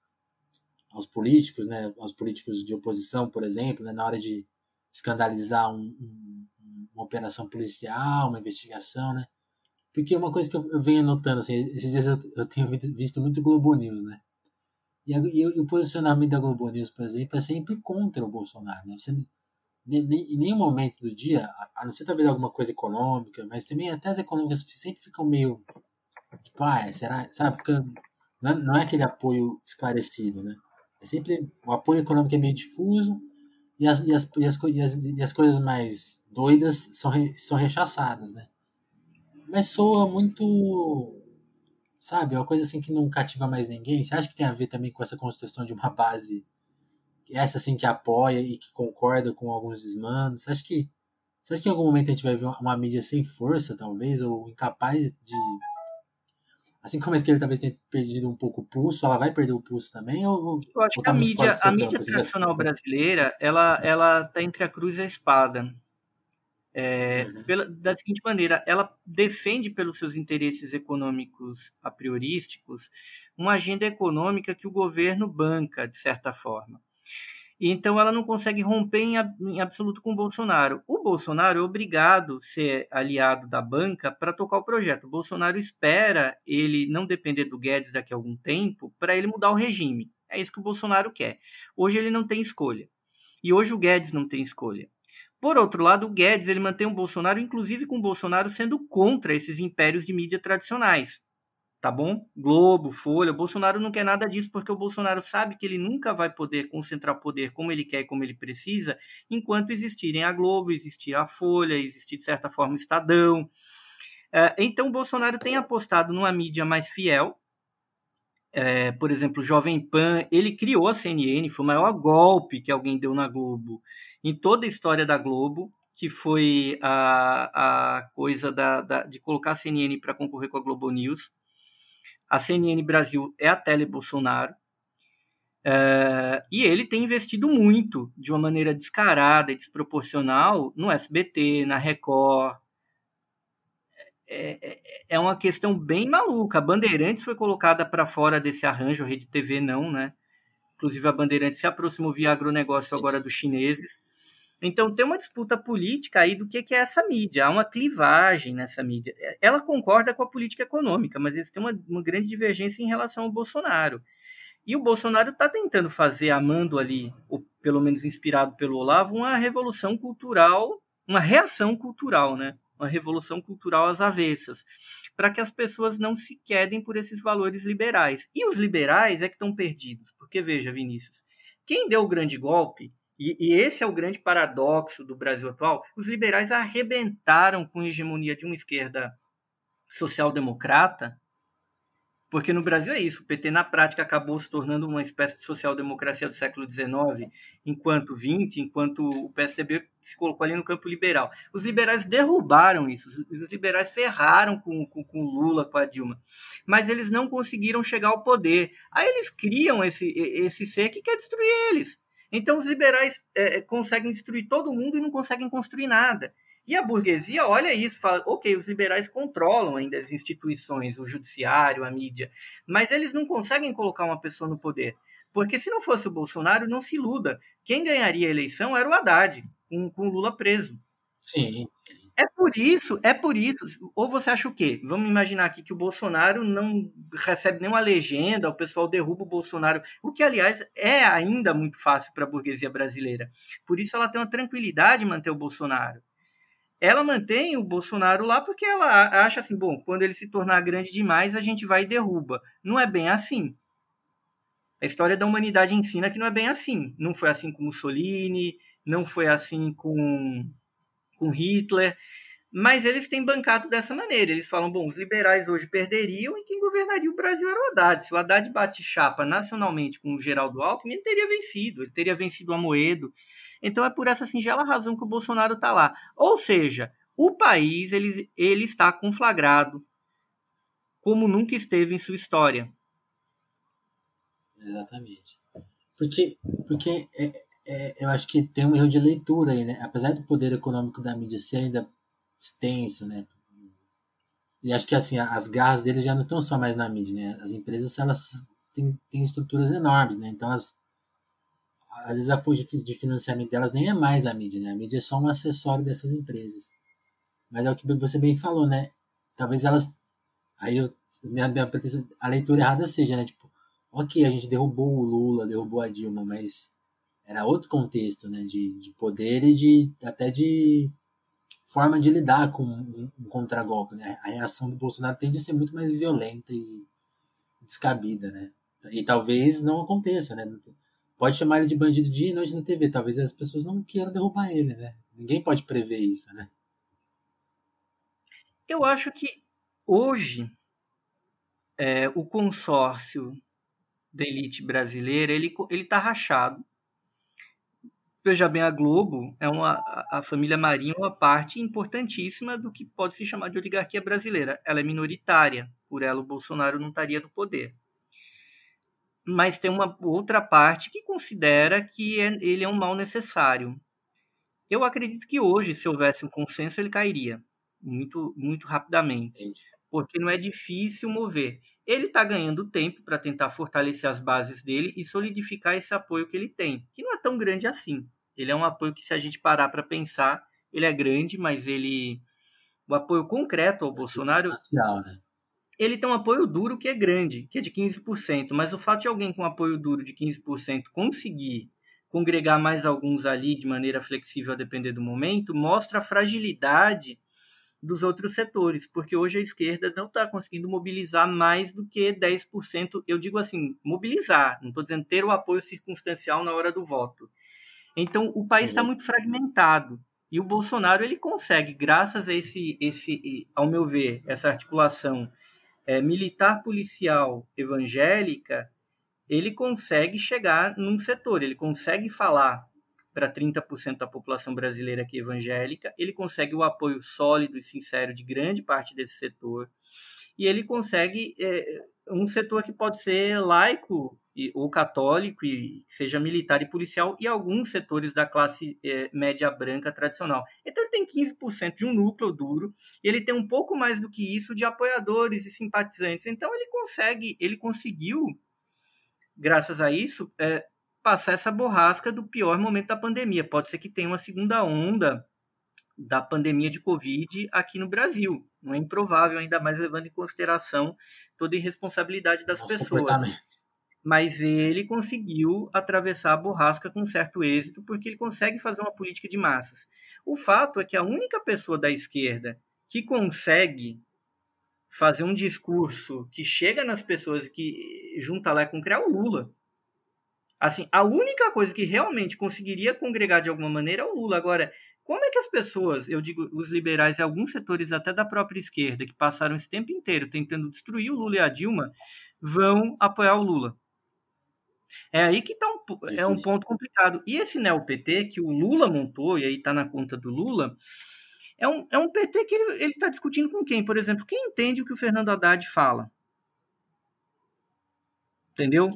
aos políticos, né, aos políticos de oposição, por exemplo, né, na hora de escandalizar um, um, uma operação policial, uma investigação, né? Porque uma coisa que eu, venho notando, assim, esses dias eu, eu tenho visto muito Globo News, né? E, e, e, o posicionamento da Globo News, por exemplo, é sempre contra o Bolsonaro, né? Você, em nenhum momento do dia, a não ser talvez alguma coisa econômica, mas também até as econômicas sempre ficam meio, tipo, ah, é, será, sabe, fica, não é, não é aquele apoio esclarecido, né? É sempre, o apoio econômico é meio difuso, e as, e as, e as, e as, e as coisas mais doidas são, re, são rechaçadas, né? Mas soa muito, sabe, é uma coisa assim que não cativa mais ninguém. Você acha que tem a ver também com essa construção de uma base, essa assim que apoia e que concorda com alguns desmandos? Você acha que, você acha que em algum momento a gente vai ver uma, uma mídia sem força, talvez, ou incapaz de assim como a esquerda talvez tenha perdido um pouco o pulso, ela vai perder o pulso também? Ou, Eu acho ou tá que a mídia, a mídia tradicional brasileira, ela ela está entre a cruz e a espada. É, uhum. pela, da seguinte maneira, ela defende pelos seus interesses econômicos a priorísticos uma agenda econômica que o governo banca, de certa forma. E então ela não consegue romper em, em, absoluto com o Bolsonaro. O Bolsonaro é obrigado a ser aliado da banca para tocar o projeto. O Bolsonaro espera ele não depender do Guedes daqui a algum tempo para ele mudar o regime. É isso que o Bolsonaro quer. Hoje ele não tem escolha. E hoje o Guedes não tem escolha. Por outro lado, o Guedes ele mantém o Bolsonaro, inclusive com o Bolsonaro sendo contra esses impérios de mídia tradicionais tá bom? Globo, Folha, Bolsonaro não quer nada disso porque o Bolsonaro sabe que ele nunca vai poder concentrar poder como ele quer e como ele precisa, enquanto existirem a Globo, existir a Folha, existir de certa forma o Estadão. É, então o Bolsonaro tem apostado numa mídia mais fiel. É, por exemplo, o Jovem Pan, ele criou a CNN, foi o maior golpe que alguém deu na Globo em toda a história da Globo, que foi a, a coisa da, da de colocar a CNN para concorrer com a Globo News. A CNN Brasil é a tele Bolsonaro. É, e ele tem investido muito, de uma maneira descarada e desproporcional, no SBT, na Record. É, é, é uma questão bem maluca. A Bandeirantes foi colocada para fora desse arranjo, a Rede TV não, né? Inclusive a Bandeirantes se aproximou via agronegócio agora dos chineses. Então tem uma disputa política aí do que, é essa mídia. Há uma clivagem nessa mídia. Ela concorda com a política econômica, mas eles têm uma, uma grande divergência em relação ao Bolsonaro. E o Bolsonaro está tentando fazer, amando ali, ou pelo menos inspirado pelo Olavo, uma revolução cultural, uma reação cultural, né? Uma revolução cultural às avessas, para que as pessoas não se quedem por esses valores liberais. E os liberais é que estão perdidos, porque veja, Vinícius, quem deu o grande golpe, e, e esse é o grande paradoxo do Brasil atual, os liberais arrebentaram com a hegemonia de uma esquerda social-democrata porque no Brasil é isso, o PT na prática acabou se tornando uma espécie de social-democracia do século XIX, enquanto 20, enquanto o PSDB se colocou ali no campo liberal. Os liberais derrubaram isso, os liberais ferraram com, com, com Lula, com a Dilma, mas eles não conseguiram chegar ao poder. Aí eles criam esse, esse ser que quer destruir eles. Então os liberais é, conseguem destruir todo mundo e não conseguem construir nada. E a burguesia olha isso, fala, ok, os liberais controlam ainda as instituições, o judiciário, a mídia, mas eles não conseguem colocar uma pessoa no poder. Porque se não fosse o Bolsonaro, não se iluda. Quem ganharia a eleição era o Haddad, com, com o Lula preso. Sim, sim. É por isso, é por isso. Ou você acha o quê? Vamos imaginar aqui que o Bolsonaro não recebe nenhuma legenda, o pessoal derruba o Bolsonaro, o que, aliás, é ainda muito fácil para a burguesia brasileira. Por isso ela tem uma tranquilidade em manter o Bolsonaro ela mantém o Bolsonaro lá porque ela acha assim, bom, quando ele se tornar grande demais, a gente vai e derruba. Não é bem assim. A história da humanidade ensina que não é bem assim. Não foi assim com Mussolini, não foi assim com, com Hitler, mas eles têm bancado dessa maneira. Eles falam, bom, os liberais hoje perderiam e quem governaria o Brasil era o Haddad. Se o Haddad bate chapa nacionalmente com o Geraldo Alckmin, ele teria vencido. Ele teria vencido o Amoedo, então é por essa singela razão que o Bolsonaro está lá. Ou seja, o país ele, ele está conflagrado como nunca esteve em sua história. Exatamente. Porque, porque é, é, eu acho que tem um erro de leitura aí, né? Apesar do poder econômico da mídia ser ainda extenso, né? E acho que assim, as garras deles já não estão só mais na mídia, né? As empresas elas têm, têm estruturas enormes, né? Então as, às vezes a fonte de financiamento delas nem é mais a mídia, né? A mídia é só um acessório dessas empresas. Mas é o que você bem falou, né? Talvez elas. Aí eu, minha, minha a leitura errada seja, né? Tipo, ok, a gente derrubou o Lula, derrubou a Dilma, mas era outro contexto, né? De, de poder e de até de forma de lidar com um, um contragolpe, né? A reação do Bolsonaro tende a ser muito mais violenta e descabida, né? E talvez não aconteça, né? pode chamar ele de bandido dia e noite na TV. Talvez as pessoas não queiram derrubar ele, né? Ninguém pode prever isso, né? Eu acho que hoje é, o consórcio da elite brasileira ele ele está rachado. Veja bem, a Globo é uma a família Marinho é uma parte importantíssima do que pode se chamar de oligarquia brasileira. Ela é minoritária, por ela o Bolsonaro não estaria no poder mas tem uma outra parte que considera que é, ele é um mal necessário. Eu acredito que hoje, se houvesse um consenso, ele cairia muito, muito rapidamente, Entendi. porque não é difícil mover. Ele está ganhando tempo para tentar fortalecer as bases dele e solidificar esse apoio que ele tem, que não é tão grande assim. Ele é um apoio que, se a gente parar para pensar, ele é grande, mas ele o apoio concreto ao Bolsonaro né? ele tem um apoio duro que é grande, que é de 15%, mas o fato de alguém com apoio duro de 15% conseguir congregar mais alguns ali de maneira flexível a depender do momento, mostra a fragilidade dos outros setores, porque hoje a esquerda não está conseguindo mobilizar mais do que 10%, eu digo assim, mobilizar, não estou dizendo ter o apoio circunstancial na hora do voto. Então, o país está uhum. muito fragmentado. E o Bolsonaro ele consegue, graças a esse, esse, ao meu ver, essa articulação é, militar policial evangélica, ele consegue chegar num setor, ele consegue falar para 30% da população brasileira que é evangélica, ele consegue o apoio sólido e sincero de grande parte desse setor, e ele consegue é, um setor que pode ser laico e, ou católico, e seja militar e policial, e alguns setores da classe é, média branca tradicional. Então ele tem 15% de um núcleo duro, e ele tem um pouco mais do que isso de apoiadores e simpatizantes. Então ele consegue, ele conseguiu, graças a isso, é, passar essa borrasca do pior momento da pandemia. Pode ser que tenha uma segunda onda da pandemia de Covid aqui no Brasil. Não é improvável, ainda mais levando em consideração toda a irresponsabilidade das Nosso pessoas. mas ele conseguiu atravessar a borrasca com certo êxito, porque ele consegue fazer uma política de massas. O fato é que a única pessoa da esquerda que consegue fazer um discurso que chega nas pessoas que junta lá com criar o Lula. Assim, a única coisa que realmente conseguiria congregar de alguma maneira é o Lula. Agora, como é que as pessoas, eu digo, os liberais e alguns setores até da própria esquerda, que passaram esse tempo inteiro tentando destruir o Lula e a Dilma, vão apoiar o Lula? É aí que tá um, é um ponto complicado. E esse neo-PT que o Lula montou, e aí está na conta do Lula, é um, é um PT que ele está discutindo com quem? Por exemplo, quem entende o que o Fernando Haddad fala? Entendeu?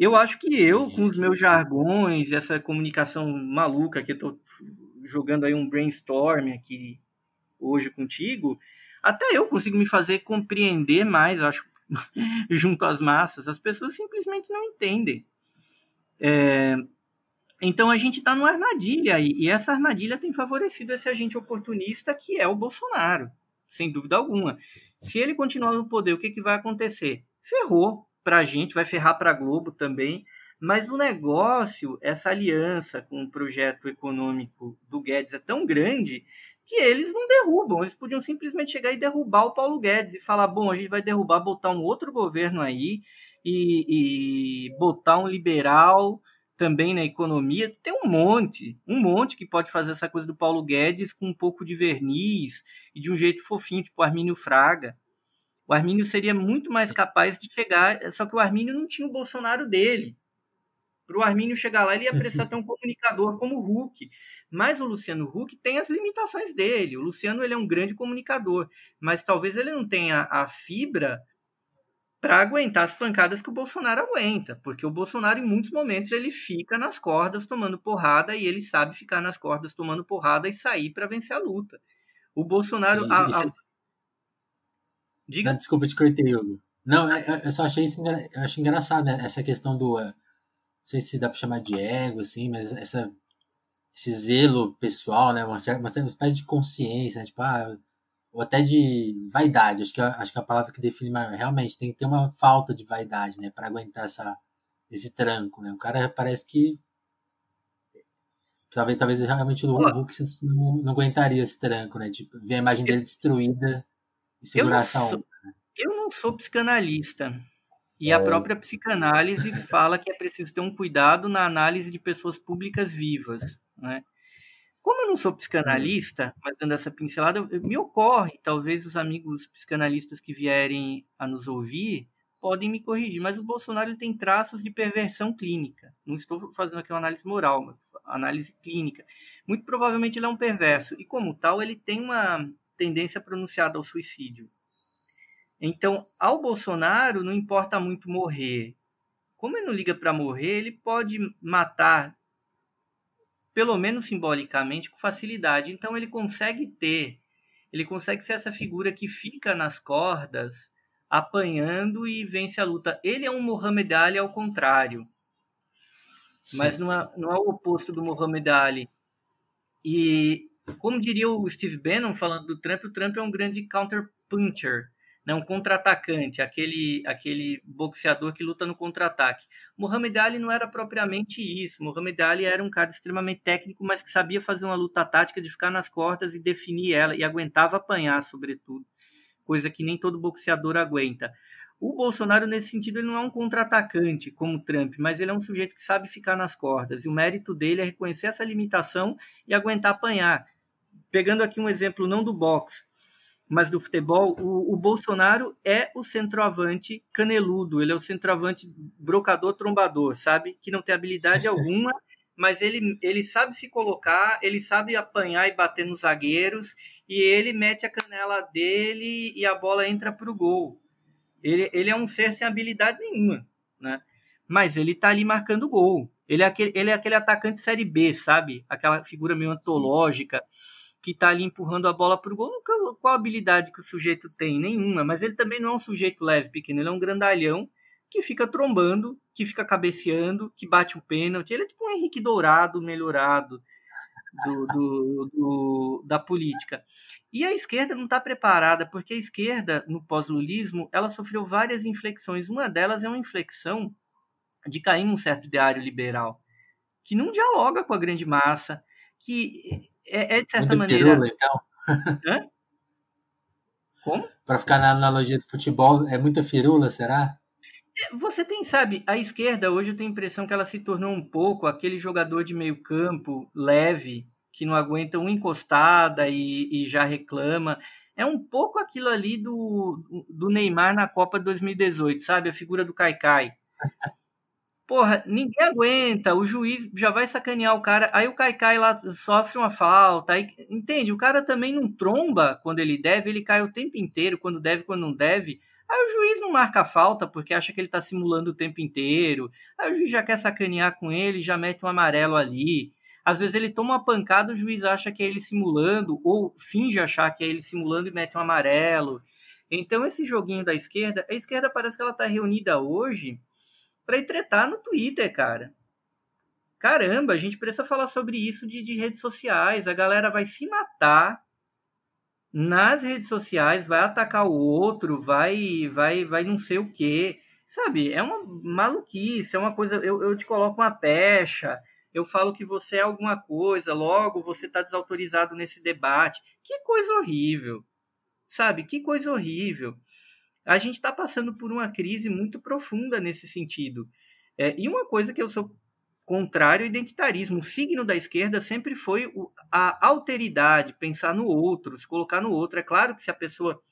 Eu acho que sim, eu, com os meus jargões, essa comunicação maluca que eu estou jogando aí um brainstorm aqui hoje contigo, até eu consigo me fazer compreender mais, acho, *laughs* junto às massas. As pessoas simplesmente não entendem. É, então a gente está numa armadilha aí, e essa armadilha tem favorecido esse agente oportunista que é o Bolsonaro, sem dúvida alguma. Se ele continuar no poder, o que, que vai acontecer? Ferrou para a gente, vai ferrar para a Globo também, mas o negócio, essa aliança com o projeto econômico do Guedes é tão grande que eles não derrubam. Eles podiam simplesmente chegar e derrubar o Paulo Guedes e falar: bom, a gente vai derrubar, botar um outro governo aí e, e botar um liberal também na economia, tem um monte, um monte que pode fazer essa coisa do Paulo Guedes com um pouco de verniz e de um jeito fofinho, tipo Armínio Fraga. O Armínio seria muito mais capaz de chegar, só que o Armínio não tinha o Bolsonaro dele. Para o Armínio chegar lá, ele ia precisar ter um comunicador como o Huck. Mas o Luciano Huck tem as limitações dele. O Luciano ele é um grande comunicador, mas talvez ele não tenha a fibra para aguentar as pancadas que o Bolsonaro aguenta, porque o Bolsonaro em muitos momentos ele fica nas cordas tomando porrada e ele sabe ficar nas cordas tomando porrada e sair para vencer a luta. O Bolsonaro sim, sim, a... Diga. Não, desculpa te cortei, Hugo. Não, é, é, eu só achei isso eu acho engraçado né? essa questão do não sei se dá para chamar de ego assim, mas essa esse zelo pessoal, né, uma, certa, uma espécie de consciência, né? tipo, ah, ou até de vaidade, acho que, acho que a palavra que define maior, realmente tem que ter uma falta de vaidade, né, para aguentar essa, esse tranco, né, o cara parece que talvez, talvez realmente o Hulk não, não aguentaria esse tranco, né, tipo, ver a imagem dele destruída e segurar essa onda. Né? Eu não sou psicanalista, e é. a própria psicanálise fala que é preciso ter um cuidado na análise de pessoas públicas vivas, né? Como eu não sou psicanalista, mas dando essa pincelada, me ocorre, talvez os amigos psicanalistas que vierem a nos ouvir podem me corrigir, mas o Bolsonaro tem traços de perversão clínica. Não estou fazendo aqui uma análise moral, mas análise clínica. Muito provavelmente ele é um perverso e, como tal, ele tem uma tendência pronunciada ao suicídio. Então, ao Bolsonaro não importa muito morrer. Como ele não liga para morrer, ele pode matar pelo menos simbolicamente, com facilidade. Então ele consegue ter, ele consegue ser essa figura que fica nas cordas, apanhando e vence a luta. Ele é um Muhammad Ali ao contrário. Sim. Mas não é, não é o oposto do Muhammad Ali. E, como diria o Steve Bannon falando do Trump, o Trump é um grande counter-puncher né, um contra-atacante, aquele, aquele boxeador que luta no contra-ataque. Muhammad Ali não era propriamente isso. Muhammad Ali era um cara extremamente técnico, mas que sabia fazer uma luta tática de ficar nas cordas e definir ela, e aguentava apanhar, sobretudo, coisa que nem todo boxeador aguenta. O Bolsonaro, nesse sentido, ele não é um contra-atacante como o Trump, mas ele é um sujeito que sabe ficar nas cordas. E o mérito dele é reconhecer essa limitação e aguentar apanhar. Pegando aqui um exemplo não do boxe, mas do futebol, o, o, Bolsonaro é o centroavante caneludo, ele é o centroavante brocador trombador, sabe? Que não tem habilidade *laughs* alguma, mas ele, ele sabe se colocar, ele sabe apanhar e bater nos zagueiros, e ele mete a canela dele e a bola entra para o gol. Ele, ele é um ser sem habilidade nenhuma, né? Mas ele tá ali marcando gol. Ele é aquele, ele é aquele atacante série B, sabe? Aquela figura meio antológica. Sim que está ali empurrando a bola para o gol. Qual a habilidade que o sujeito tem? Nenhuma. Mas ele também não é um sujeito leve, pequeno. Ele é um grandalhão que fica trombando, que fica cabeceando, que bate o pênalti. Ele é tipo um Henrique Dourado melhorado do, do, do da política. E a esquerda não está preparada, porque a esquerda, no pós-lulismo, ela sofreu várias inflexões. Uma delas é uma inflexão de cair num certo ideário liberal, que não dialoga com a grande massa, que é, é de certa Muito maneira. Pirula, então. Hã? Como? Para ficar na analogia do futebol, é muita firula, será? É, você tem, sabe, a esquerda hoje eu tenho a impressão que ela se tornou um pouco aquele jogador de meio campo leve, que não aguenta uma encostada e, e já reclama. É um pouco aquilo ali do, do Neymar na Copa 2018, sabe? A figura do Caicai. *laughs* Porra, ninguém aguenta, o juiz já vai sacanear o cara, aí o Caicai lá sofre uma falta, aí, entende? O cara também não tromba quando ele deve, ele cai o tempo inteiro, quando deve, quando não deve. Aí o juiz não marca a falta porque acha que ele tá simulando o tempo inteiro. Aí o juiz já quer sacanear com ele, já mete um amarelo ali. Às vezes ele toma uma pancada, o juiz acha que é ele simulando, ou finge achar que é ele simulando e mete um amarelo. Então esse joguinho da esquerda, a esquerda parece que ela tá reunida hoje para ir tretar no Twitter, cara. Caramba, a gente precisa falar sobre isso de, de redes sociais. A galera vai se matar nas redes sociais, vai atacar o outro, vai, vai, vai não sei o quê. Sabe, é uma maluquice, é uma coisa. Eu, eu te coloco uma pecha, eu falo que você é alguma coisa, logo você está desautorizado nesse debate. Que coisa horrível. Sabe, que coisa horrível a gente está passando por uma crise muito profunda nesse sentido. É, e uma coisa que eu sou contrário ao identitarismo. O signo da esquerda sempre foi o, a alteridade, pensar no outro, se colocar no outro. É claro que se a pessoa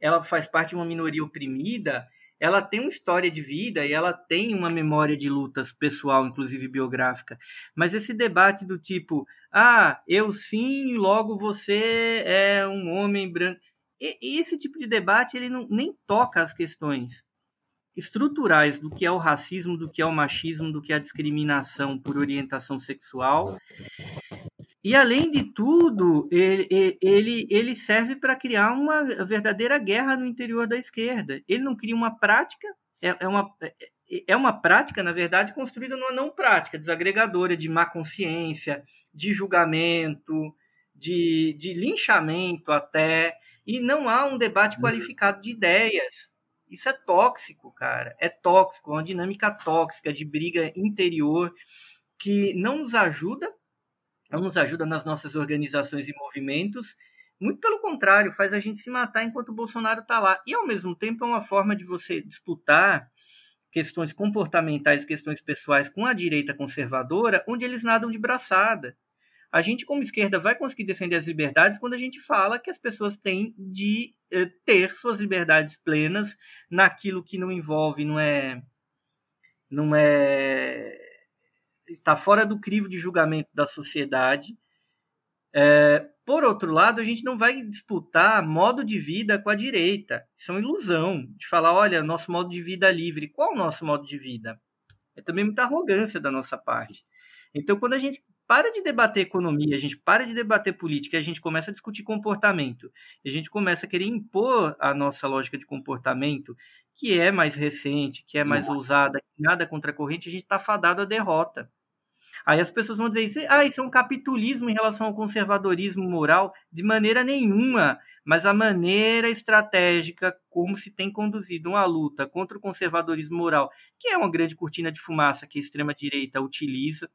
ela faz parte de uma minoria oprimida, ela tem uma história de vida e ela tem uma memória de lutas pessoal, inclusive biográfica. Mas esse debate do tipo, ah, eu sim, logo você é um homem branco esse tipo de debate ele não, nem toca as questões estruturais do que é o racismo, do que é o machismo, do que é a discriminação por orientação sexual. E além de tudo, ele, ele, ele serve para criar uma verdadeira guerra no interior da esquerda. Ele não cria uma prática, é, é uma, é uma prática, na verdade, construída numa não prática, desagregadora de má consciência, de julgamento, de, de linchamento até e não há um debate uhum. qualificado de ideias. Isso é tóxico, cara. É tóxico, é uma dinâmica tóxica de briga interior que não nos ajuda, não nos ajuda nas nossas organizações e movimentos. Muito pelo contrário, faz a gente se matar enquanto o Bolsonaro está lá. E, ao mesmo tempo, é uma forma de você disputar questões comportamentais, questões pessoais com a direita conservadora, onde eles nadam de braçada a gente, como esquerda, vai conseguir defender as liberdades quando a gente fala que as pessoas têm de eh, ter suas liberdades plenas naquilo que não envolve, não é. Não é. Está fora do crivo de julgamento da sociedade. É, por outro lado, a gente não vai disputar modo de vida com a direita. Isso é uma ilusão de falar, olha, nosso modo de vida é livre. Qual o nosso modo de vida? É também muita arrogância da nossa parte. Então, quando a gente para de debater economia, a gente para de debater política, a gente começa a discutir comportamento, a gente começa a querer impor a nossa lógica de comportamento, que é mais recente, que é mais uhum. ousada, que nada contra a corrente, a gente está fadado à derrota. Aí as pessoas vão dizer isso, ah, isso é um capitulismo em relação ao conservadorismo moral, de maneira nenhuma, mas a maneira estratégica como se tem conduzido uma luta contra o conservadorismo moral, que é uma grande cortina de fumaça que a extrema-direita utiliza,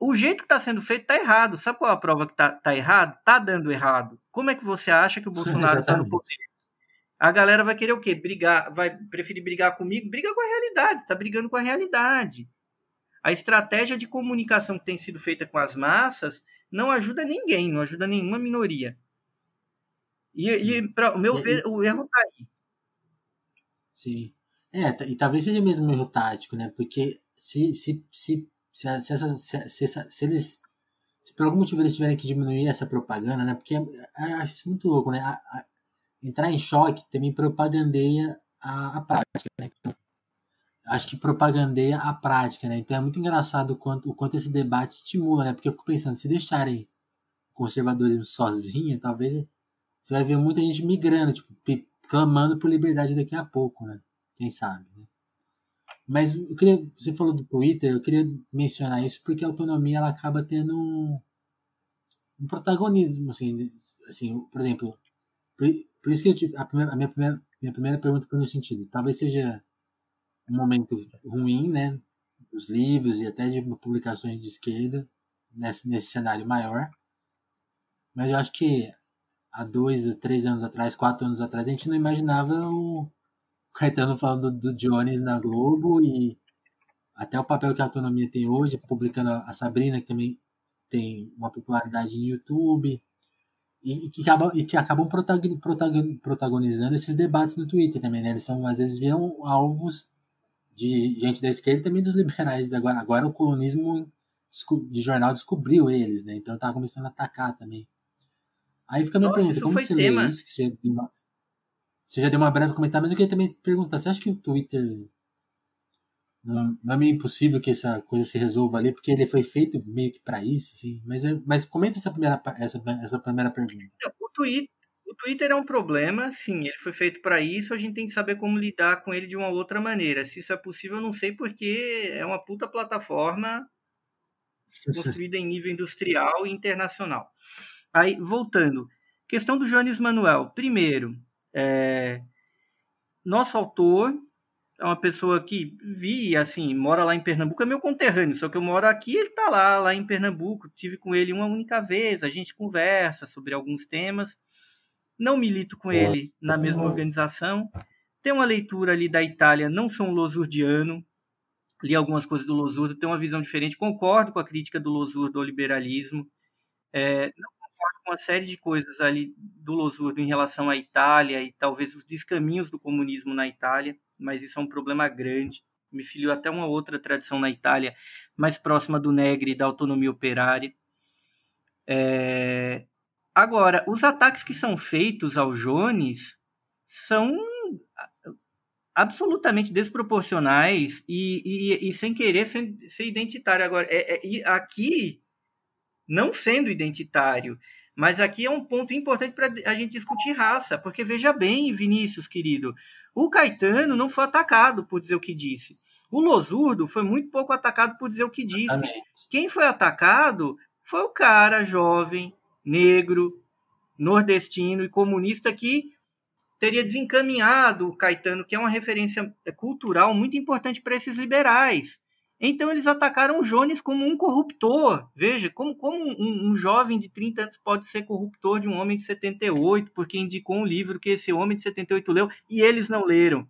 o jeito que está sendo feito está errado. Sabe qual é a prova que está tá errado? Está dando errado. Como é que você acha que o Bolsonaro está no poder? A galera vai querer o quê? Brigar, vai preferir brigar comigo? Briga com a realidade, está brigando com a realidade. A estratégia de comunicação que tem sido feita com as massas não ajuda ninguém, não ajuda nenhuma minoria. E, e para o meu ver, o erro está aí. Sim. É, e talvez seja mesmo um erro tático, né? Porque se, se, se se, se, essa, se, se, eles se por algum motivo eles tiverem que diminuir essa propaganda, né? Porque eu acho isso muito louco, né? A, a, entrar em choque também propagandeia a, a prática, né? Então, acho que propagandeia a prática, né? Então é muito engraçado o quanto, o quanto esse debate estimula, né? Porque eu fico pensando, se deixarem o conservadorismo sozinho, talvez você vai ver muita gente migrando, tipo, clamando por liberdade daqui a pouco, né? Quem sabe, né? Mas eu queria, você falou do Twitter, eu queria mencionar isso porque a autonomia ela acaba tendo um, um protagonismo, assim, assim, por exemplo, por, por isso que tive, a, primeira, a minha, primeira, minha primeira pergunta foi no sentido, talvez seja um momento ruim, né? Dos livros e até de publicações de esquerda nesse, nesse cenário maior. Mas eu acho que há dois, três anos atrás, quatro anos atrás, a gente não imaginava o Caetano falando do, do Jones na Globo e até o papel que a autonomia tem hoje, publicando a Sabrina, que também tem uma popularidade no YouTube, e, e que, acabam, e que acabam protagonizando esses debates no Twitter também, né? Eles são, às vezes, viram alvos de gente da esquerda e também dos liberais. Agora, agora o colonismo de jornal descobriu eles, né? Então tá começando a atacar também. Aí fica a minha Nossa, pergunta, como você tema. lê isso? Você deu uma, você já deu uma breve comentário, mas eu queria também perguntar, você acha que o Twitter não, não é meio impossível que essa coisa se resolva ali, porque ele foi feito meio que para isso, assim. Mas, mas comenta essa primeira, essa, essa primeira pergunta. O Twitter, o Twitter é um problema, sim, ele foi feito para isso, a gente tem que saber como lidar com ele de uma outra maneira. Se isso é possível, eu não sei, porque é uma puta plataforma *laughs* construída em nível industrial e internacional. Aí, voltando, questão do Jones Manuel. Primeiro, é, nosso autor é uma pessoa que vi, assim, mora lá em Pernambuco, é meu conterrâneo, só que eu moro aqui, ele tá lá, lá em Pernambuco. Tive com ele uma única vez, a gente conversa sobre alguns temas. Não milito com ele na mesma organização. Tem uma leitura ali da Itália, não sou um losurdiano, li algumas coisas do Losurdo, tenho uma visão diferente, concordo com a crítica do Losurdo ao liberalismo. É, não uma série de coisas ali do Losurdo em relação à Itália e talvez os descaminhos do comunismo na Itália mas isso é um problema grande. Me filiou até uma outra tradição na Itália, mais próxima do Negri e da autonomia operária. É... Agora, os ataques que são feitos ao Jones são absolutamente desproporcionais e, e, e sem querer ser, ser identitário. Agora, é, é, aqui, não sendo identitário, mas aqui é um ponto importante para a gente discutir raça, porque veja bem, Vinícius, querido, o Caetano não foi atacado por dizer o que disse. O Losurdo foi muito pouco atacado por dizer o que Exatamente. disse. Quem foi atacado foi o cara jovem, negro, nordestino e comunista que teria desencaminhado o Caetano, que é uma referência cultural muito importante para esses liberais. Então eles atacaram o Jones como um corruptor. Veja, como, como um, um, jovem de 30 anos pode ser corruptor de um homem de 78, porque indicou um livro que esse homem de 78 leu e eles não leram.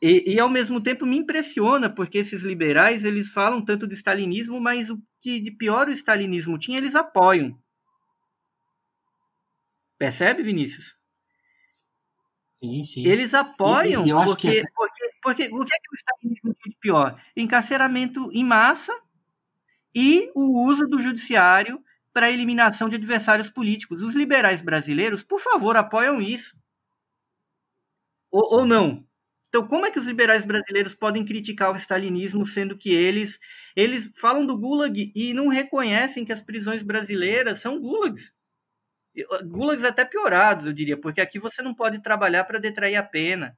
E, e ao mesmo tempo me impressiona, porque esses liberais eles falam tanto do stalinismo, mas o que de pior o stalinismo tinha, eles apoiam. Percebe, Vinícius? Sim, sim. Eles apoiam e, e porque, essa... porque porque o que é que o stalinismo tem de pior? Encarceramento em massa e o uso do judiciário para a eliminação de adversários políticos. Os liberais brasileiros, por favor, apoiam isso. Ou, ou não? Então, como é que os liberais brasileiros podem criticar o stalinismo, sendo que eles eles falam do gulag e não reconhecem que as prisões brasileiras são gulags? Gulags até piorados, eu diria, porque aqui você não pode trabalhar para detrair a pena.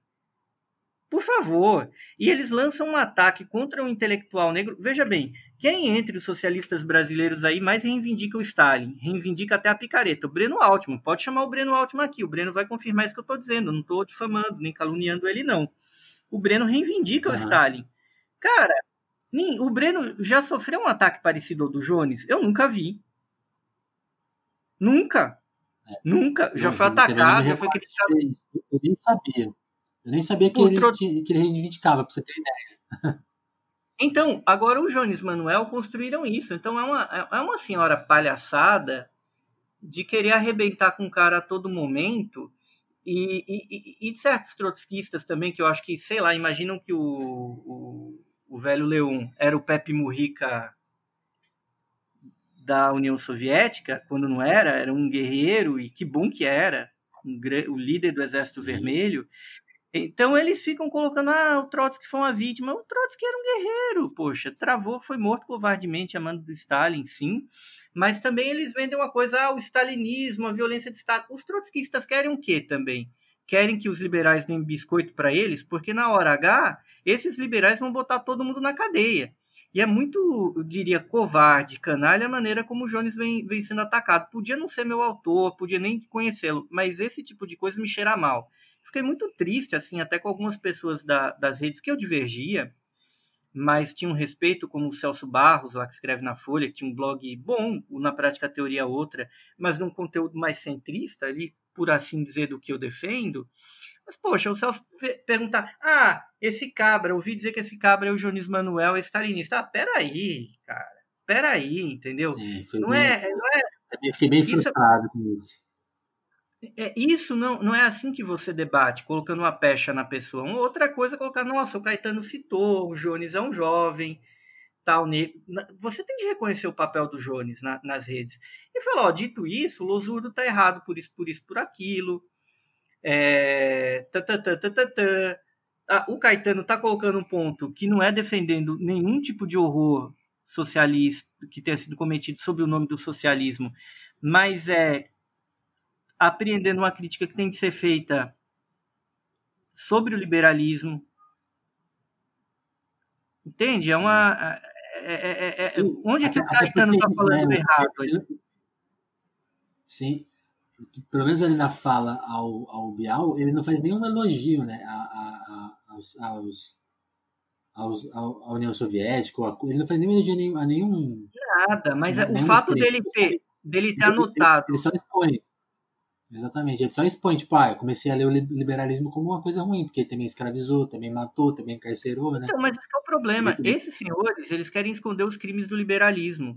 Por favor. E eles lançam um ataque contra um intelectual negro. Veja bem, quem entre os socialistas brasileiros aí mais reivindica o Stalin? Reivindica até a picareta. O Breno Altman. Pode chamar o Breno Altman aqui. O Breno vai confirmar isso que eu estou dizendo. Eu não estou difamando, nem caluniando ele, não. O Breno reivindica uhum. o Stalin. Cara, o Breno já sofreu um ataque parecido ao do Jones? Eu nunca vi. Nunca. É. Nunca. Já foi atacado, já foi criticado. Eu nem sabia. Eu nem sabia que, ele, que ele reivindicava, pra você ter ideia. *laughs* Então, agora o Jones Manuel construíram isso. Então é uma, é uma senhora palhaçada de querer arrebentar com o cara a todo momento. E, e, e, de certos trotskistas também, que eu acho que, sei lá, imaginam que o, o, o velho Leon era o Pepe Murrica da União Soviética, quando não era, era um guerreiro, e que bom que era, um, o líder do Exército Sim. Vermelho. Então eles ficam colocando, ah, o Trotsky foi uma vítima. O Trotsky era um guerreiro, poxa, travou, foi morto covardemente a mando do Stalin, sim. Mas também eles vendem uma coisa, ah, o stalinismo, a violência de Estado. Os trotskistas querem o quê também? Querem que os liberais deem biscoito para eles, porque na hora H, esses liberais vão botar todo mundo na cadeia. E é muito, eu diria, covarde, canalha a maneira como o Jones vem, vem sendo atacado. Podia não ser meu autor, podia nem conhecê-lo, mas esse tipo de coisa me cheira mal. Fiquei muito triste, assim, até com algumas pessoas da, das redes que eu divergia, mas tinha um respeito, como o Celso Barros, lá que escreve na Folha, que tinha um blog bom, na prática a teoria outra, mas num conteúdo mais centrista ali, por assim dizer, do que eu defendo. Mas, poxa, o Celso perguntar, ah, esse cabra, ouvi dizer que esse cabra é o Jones Manuel, é stalinista. Ah, peraí, cara, peraí, entendeu? Sim, não, bem, é, não é... Eu fiquei bem frustrado isso, com isso. É, isso não, não é assim que você debate, colocando uma pecha na pessoa. Uma outra coisa é colocar, nossa, o Caetano citou, o Jones é um jovem, tal. Você tem de reconhecer o papel do Jones na, nas redes. E falar, ó, dito isso, o Losurdo tá errado por isso, por isso, por aquilo. É, ah, o Caetano tá colocando um ponto que não é defendendo nenhum tipo de horror socialista que tenha sido cometido sob o nome do socialismo, mas é apreendendo uma crítica que tem de ser feita sobre o liberalismo. Entende? É uma. É, é, é, é onde até, que o Caetano está falando né, errado? Sim. Pelo menos ali na fala ao, ao Bial, ele não faz nenhum elogio né, a, a, a aos, aos, aos, à União Soviética. Ele não faz nenhum elogio a nenhum. Nada, mas assim, o fato dele ter, dele ter anotado. Ele, ele só expõe Exatamente. Ele só expõe, tipo, ah, eu comecei a ler o liberalismo como uma coisa ruim, porque também escravizou, também matou, também encarcerou, né? Então, mas esse é o problema. Esses senhores, eles querem esconder os crimes do liberalismo.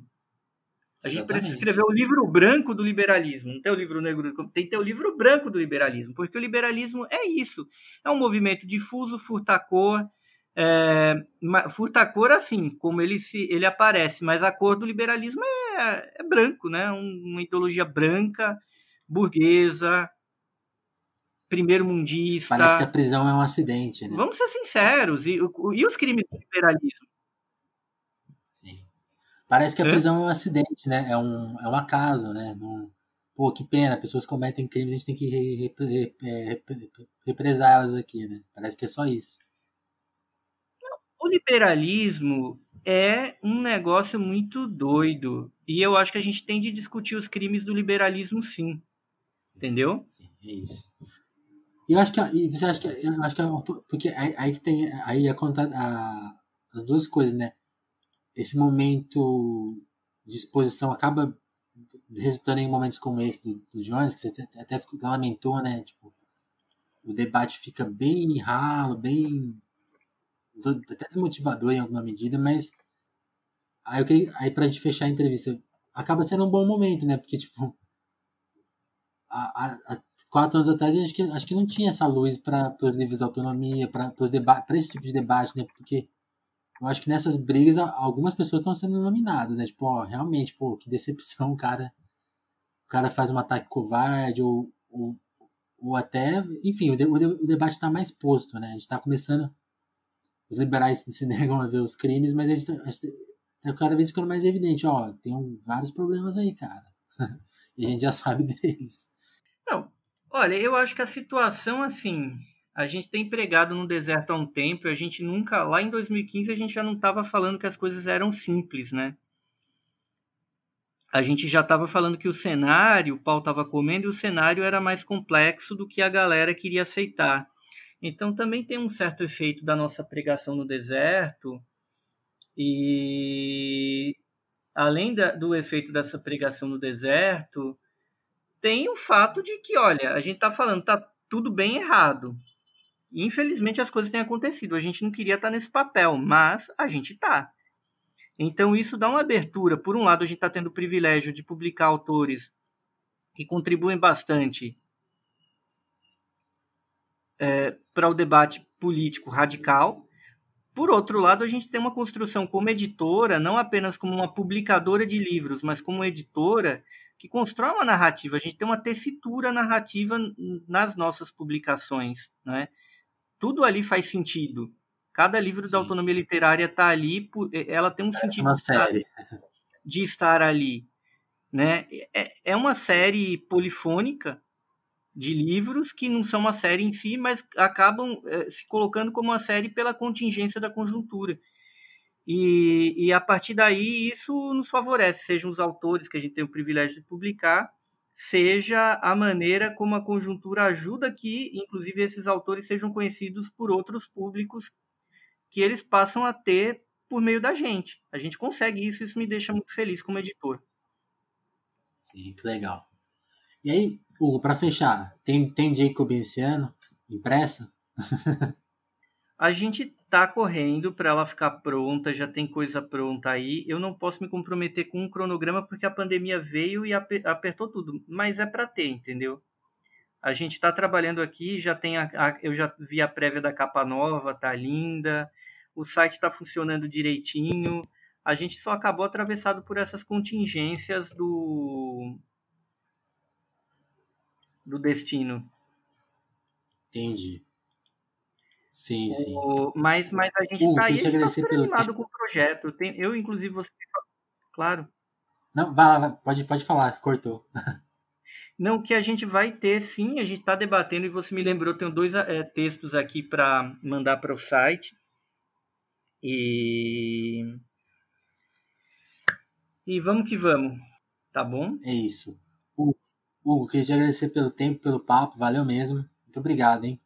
A gente Exatamente. precisa escrever o livro branco do liberalismo. Não tem o livro negro, tem que ter o livro branco do liberalismo, porque o liberalismo é isso. É um movimento difuso, furtacor, é, furtacor assim, como ele se ele aparece, mas a cor do liberalismo é, é branco, né? Uma ideologia branca, burguesa, primeiro mundista. Parece que a prisão é um acidente, né? Vamos ser sinceros. E, e os crimes do liberalismo? Sim. Parece que a prisão é um acidente, né? É um, é um acaso, né? Não... Pô, que pena, pessoas cometem crimes, a gente tem que re, re, re, represar elas aqui, né? Parece que é só isso. O liberalismo é um negócio muito doido. E eu acho que a gente tem de discutir os crimes do liberalismo, sim. Entendeu? Sim, é isso. E eu acho que e você acha que eu acho que porque aí, aí que tem aí é contar a, as duas coisas, né? Esse momento de exposição acaba resultando em momentos como esse do, do Jones, que você até, até lamentou, né? Tipo, o debate fica bem ralo, bem até desmotivador em alguma medida, mas aí eu queria, aí pra gente fechar a entrevista, acaba sendo um bom momento, né? Porque tipo, há, há quatro anos atrás, acho que, acho que não tinha essa luz para os livros de autonomia, para esse tipo de debate, né? Porque eu acho que nessas brigas algumas pessoas estão sendo nominadas, né? Tipo, ó, realmente, pô, que decepção, cara. O cara faz um ataque covarde, ou, ou, ou até, enfim, o, de, o, debate está mais posto, né? A gente está começando. Os liberais *laughs* se negam a ver os crimes, mas a gente está cada vez ficando mais evidente, ó, tem vários problemas aí, cara. *laughs* e a gente já sabe *laughs* deles. Olha, eu acho que a situação assim, a gente tem pregado no deserto há um tempo, a gente nunca, lá em 2015 a gente já não estava falando que as coisas eram simples, né? A gente já estava falando que o cenário, o pau estava comendo e o cenário era mais complexo do que a galera queria aceitar. Então também tem um certo efeito da nossa pregação no deserto e além da, do efeito dessa pregação no deserto, tem o fato de que, olha, a gente está falando, tá tudo bem errado. Infelizmente as coisas têm acontecido. A gente não queria estar tá nesse papel, mas a gente está. Então isso dá uma abertura. Por um lado, a gente está tendo o privilégio de publicar autores que contribuem bastante é, para o debate político radical. Por outro lado, a gente tem uma construção como editora, não apenas como uma publicadora de livros, mas como editora que constrói uma narrativa. A gente tem uma tessitura narrativa nas nossas publicações, né? Tudo ali faz sentido. Cada livro Sim. da autonomia literária está ali, ela tem um Parece sentido uma série. de estar ali, né? É, é uma série polifônica de livros que não são uma série em si, mas acabam é, se colocando como uma série pela contingência da conjuntura. E, e a partir daí isso nos favorece, sejam os autores que a gente tem o privilégio de publicar, seja a maneira como a conjuntura ajuda que, inclusive, esses autores sejam conhecidos por outros públicos que eles passam a ter por meio da gente. A gente consegue isso, isso me deixa muito feliz como editor. Sim, que legal. E aí, Hugo, para fechar, tem, tem Jacob esse ano impressa? *laughs* a gente tá correndo para ela ficar pronta, já tem coisa pronta aí. Eu não posso me comprometer com um cronograma porque a pandemia veio e apertou tudo, mas é para ter, entendeu? A gente está trabalhando aqui, já tem a, a, eu já vi a prévia da capa nova, tá linda o site está funcionando direitinho. A gente só acabou atravessado por essas contingências do do destino. Entendi. Sim, sim. O, mas, mas a gente está aí, tá super animado com o projeto. Tem, eu, inclusive, você... Claro. Não, vai lá, pode, pode falar, cortou. *laughs* Não, que a gente vai ter, sim, a gente está debatendo, e você me lembrou, tenho dois é, textos aqui para mandar para o site. E. E vamos que vamos, tá bom? É isso. Hugo, Hugo queria te agradecer pelo tempo, pelo papo, valeu mesmo. Muito obrigado, hein?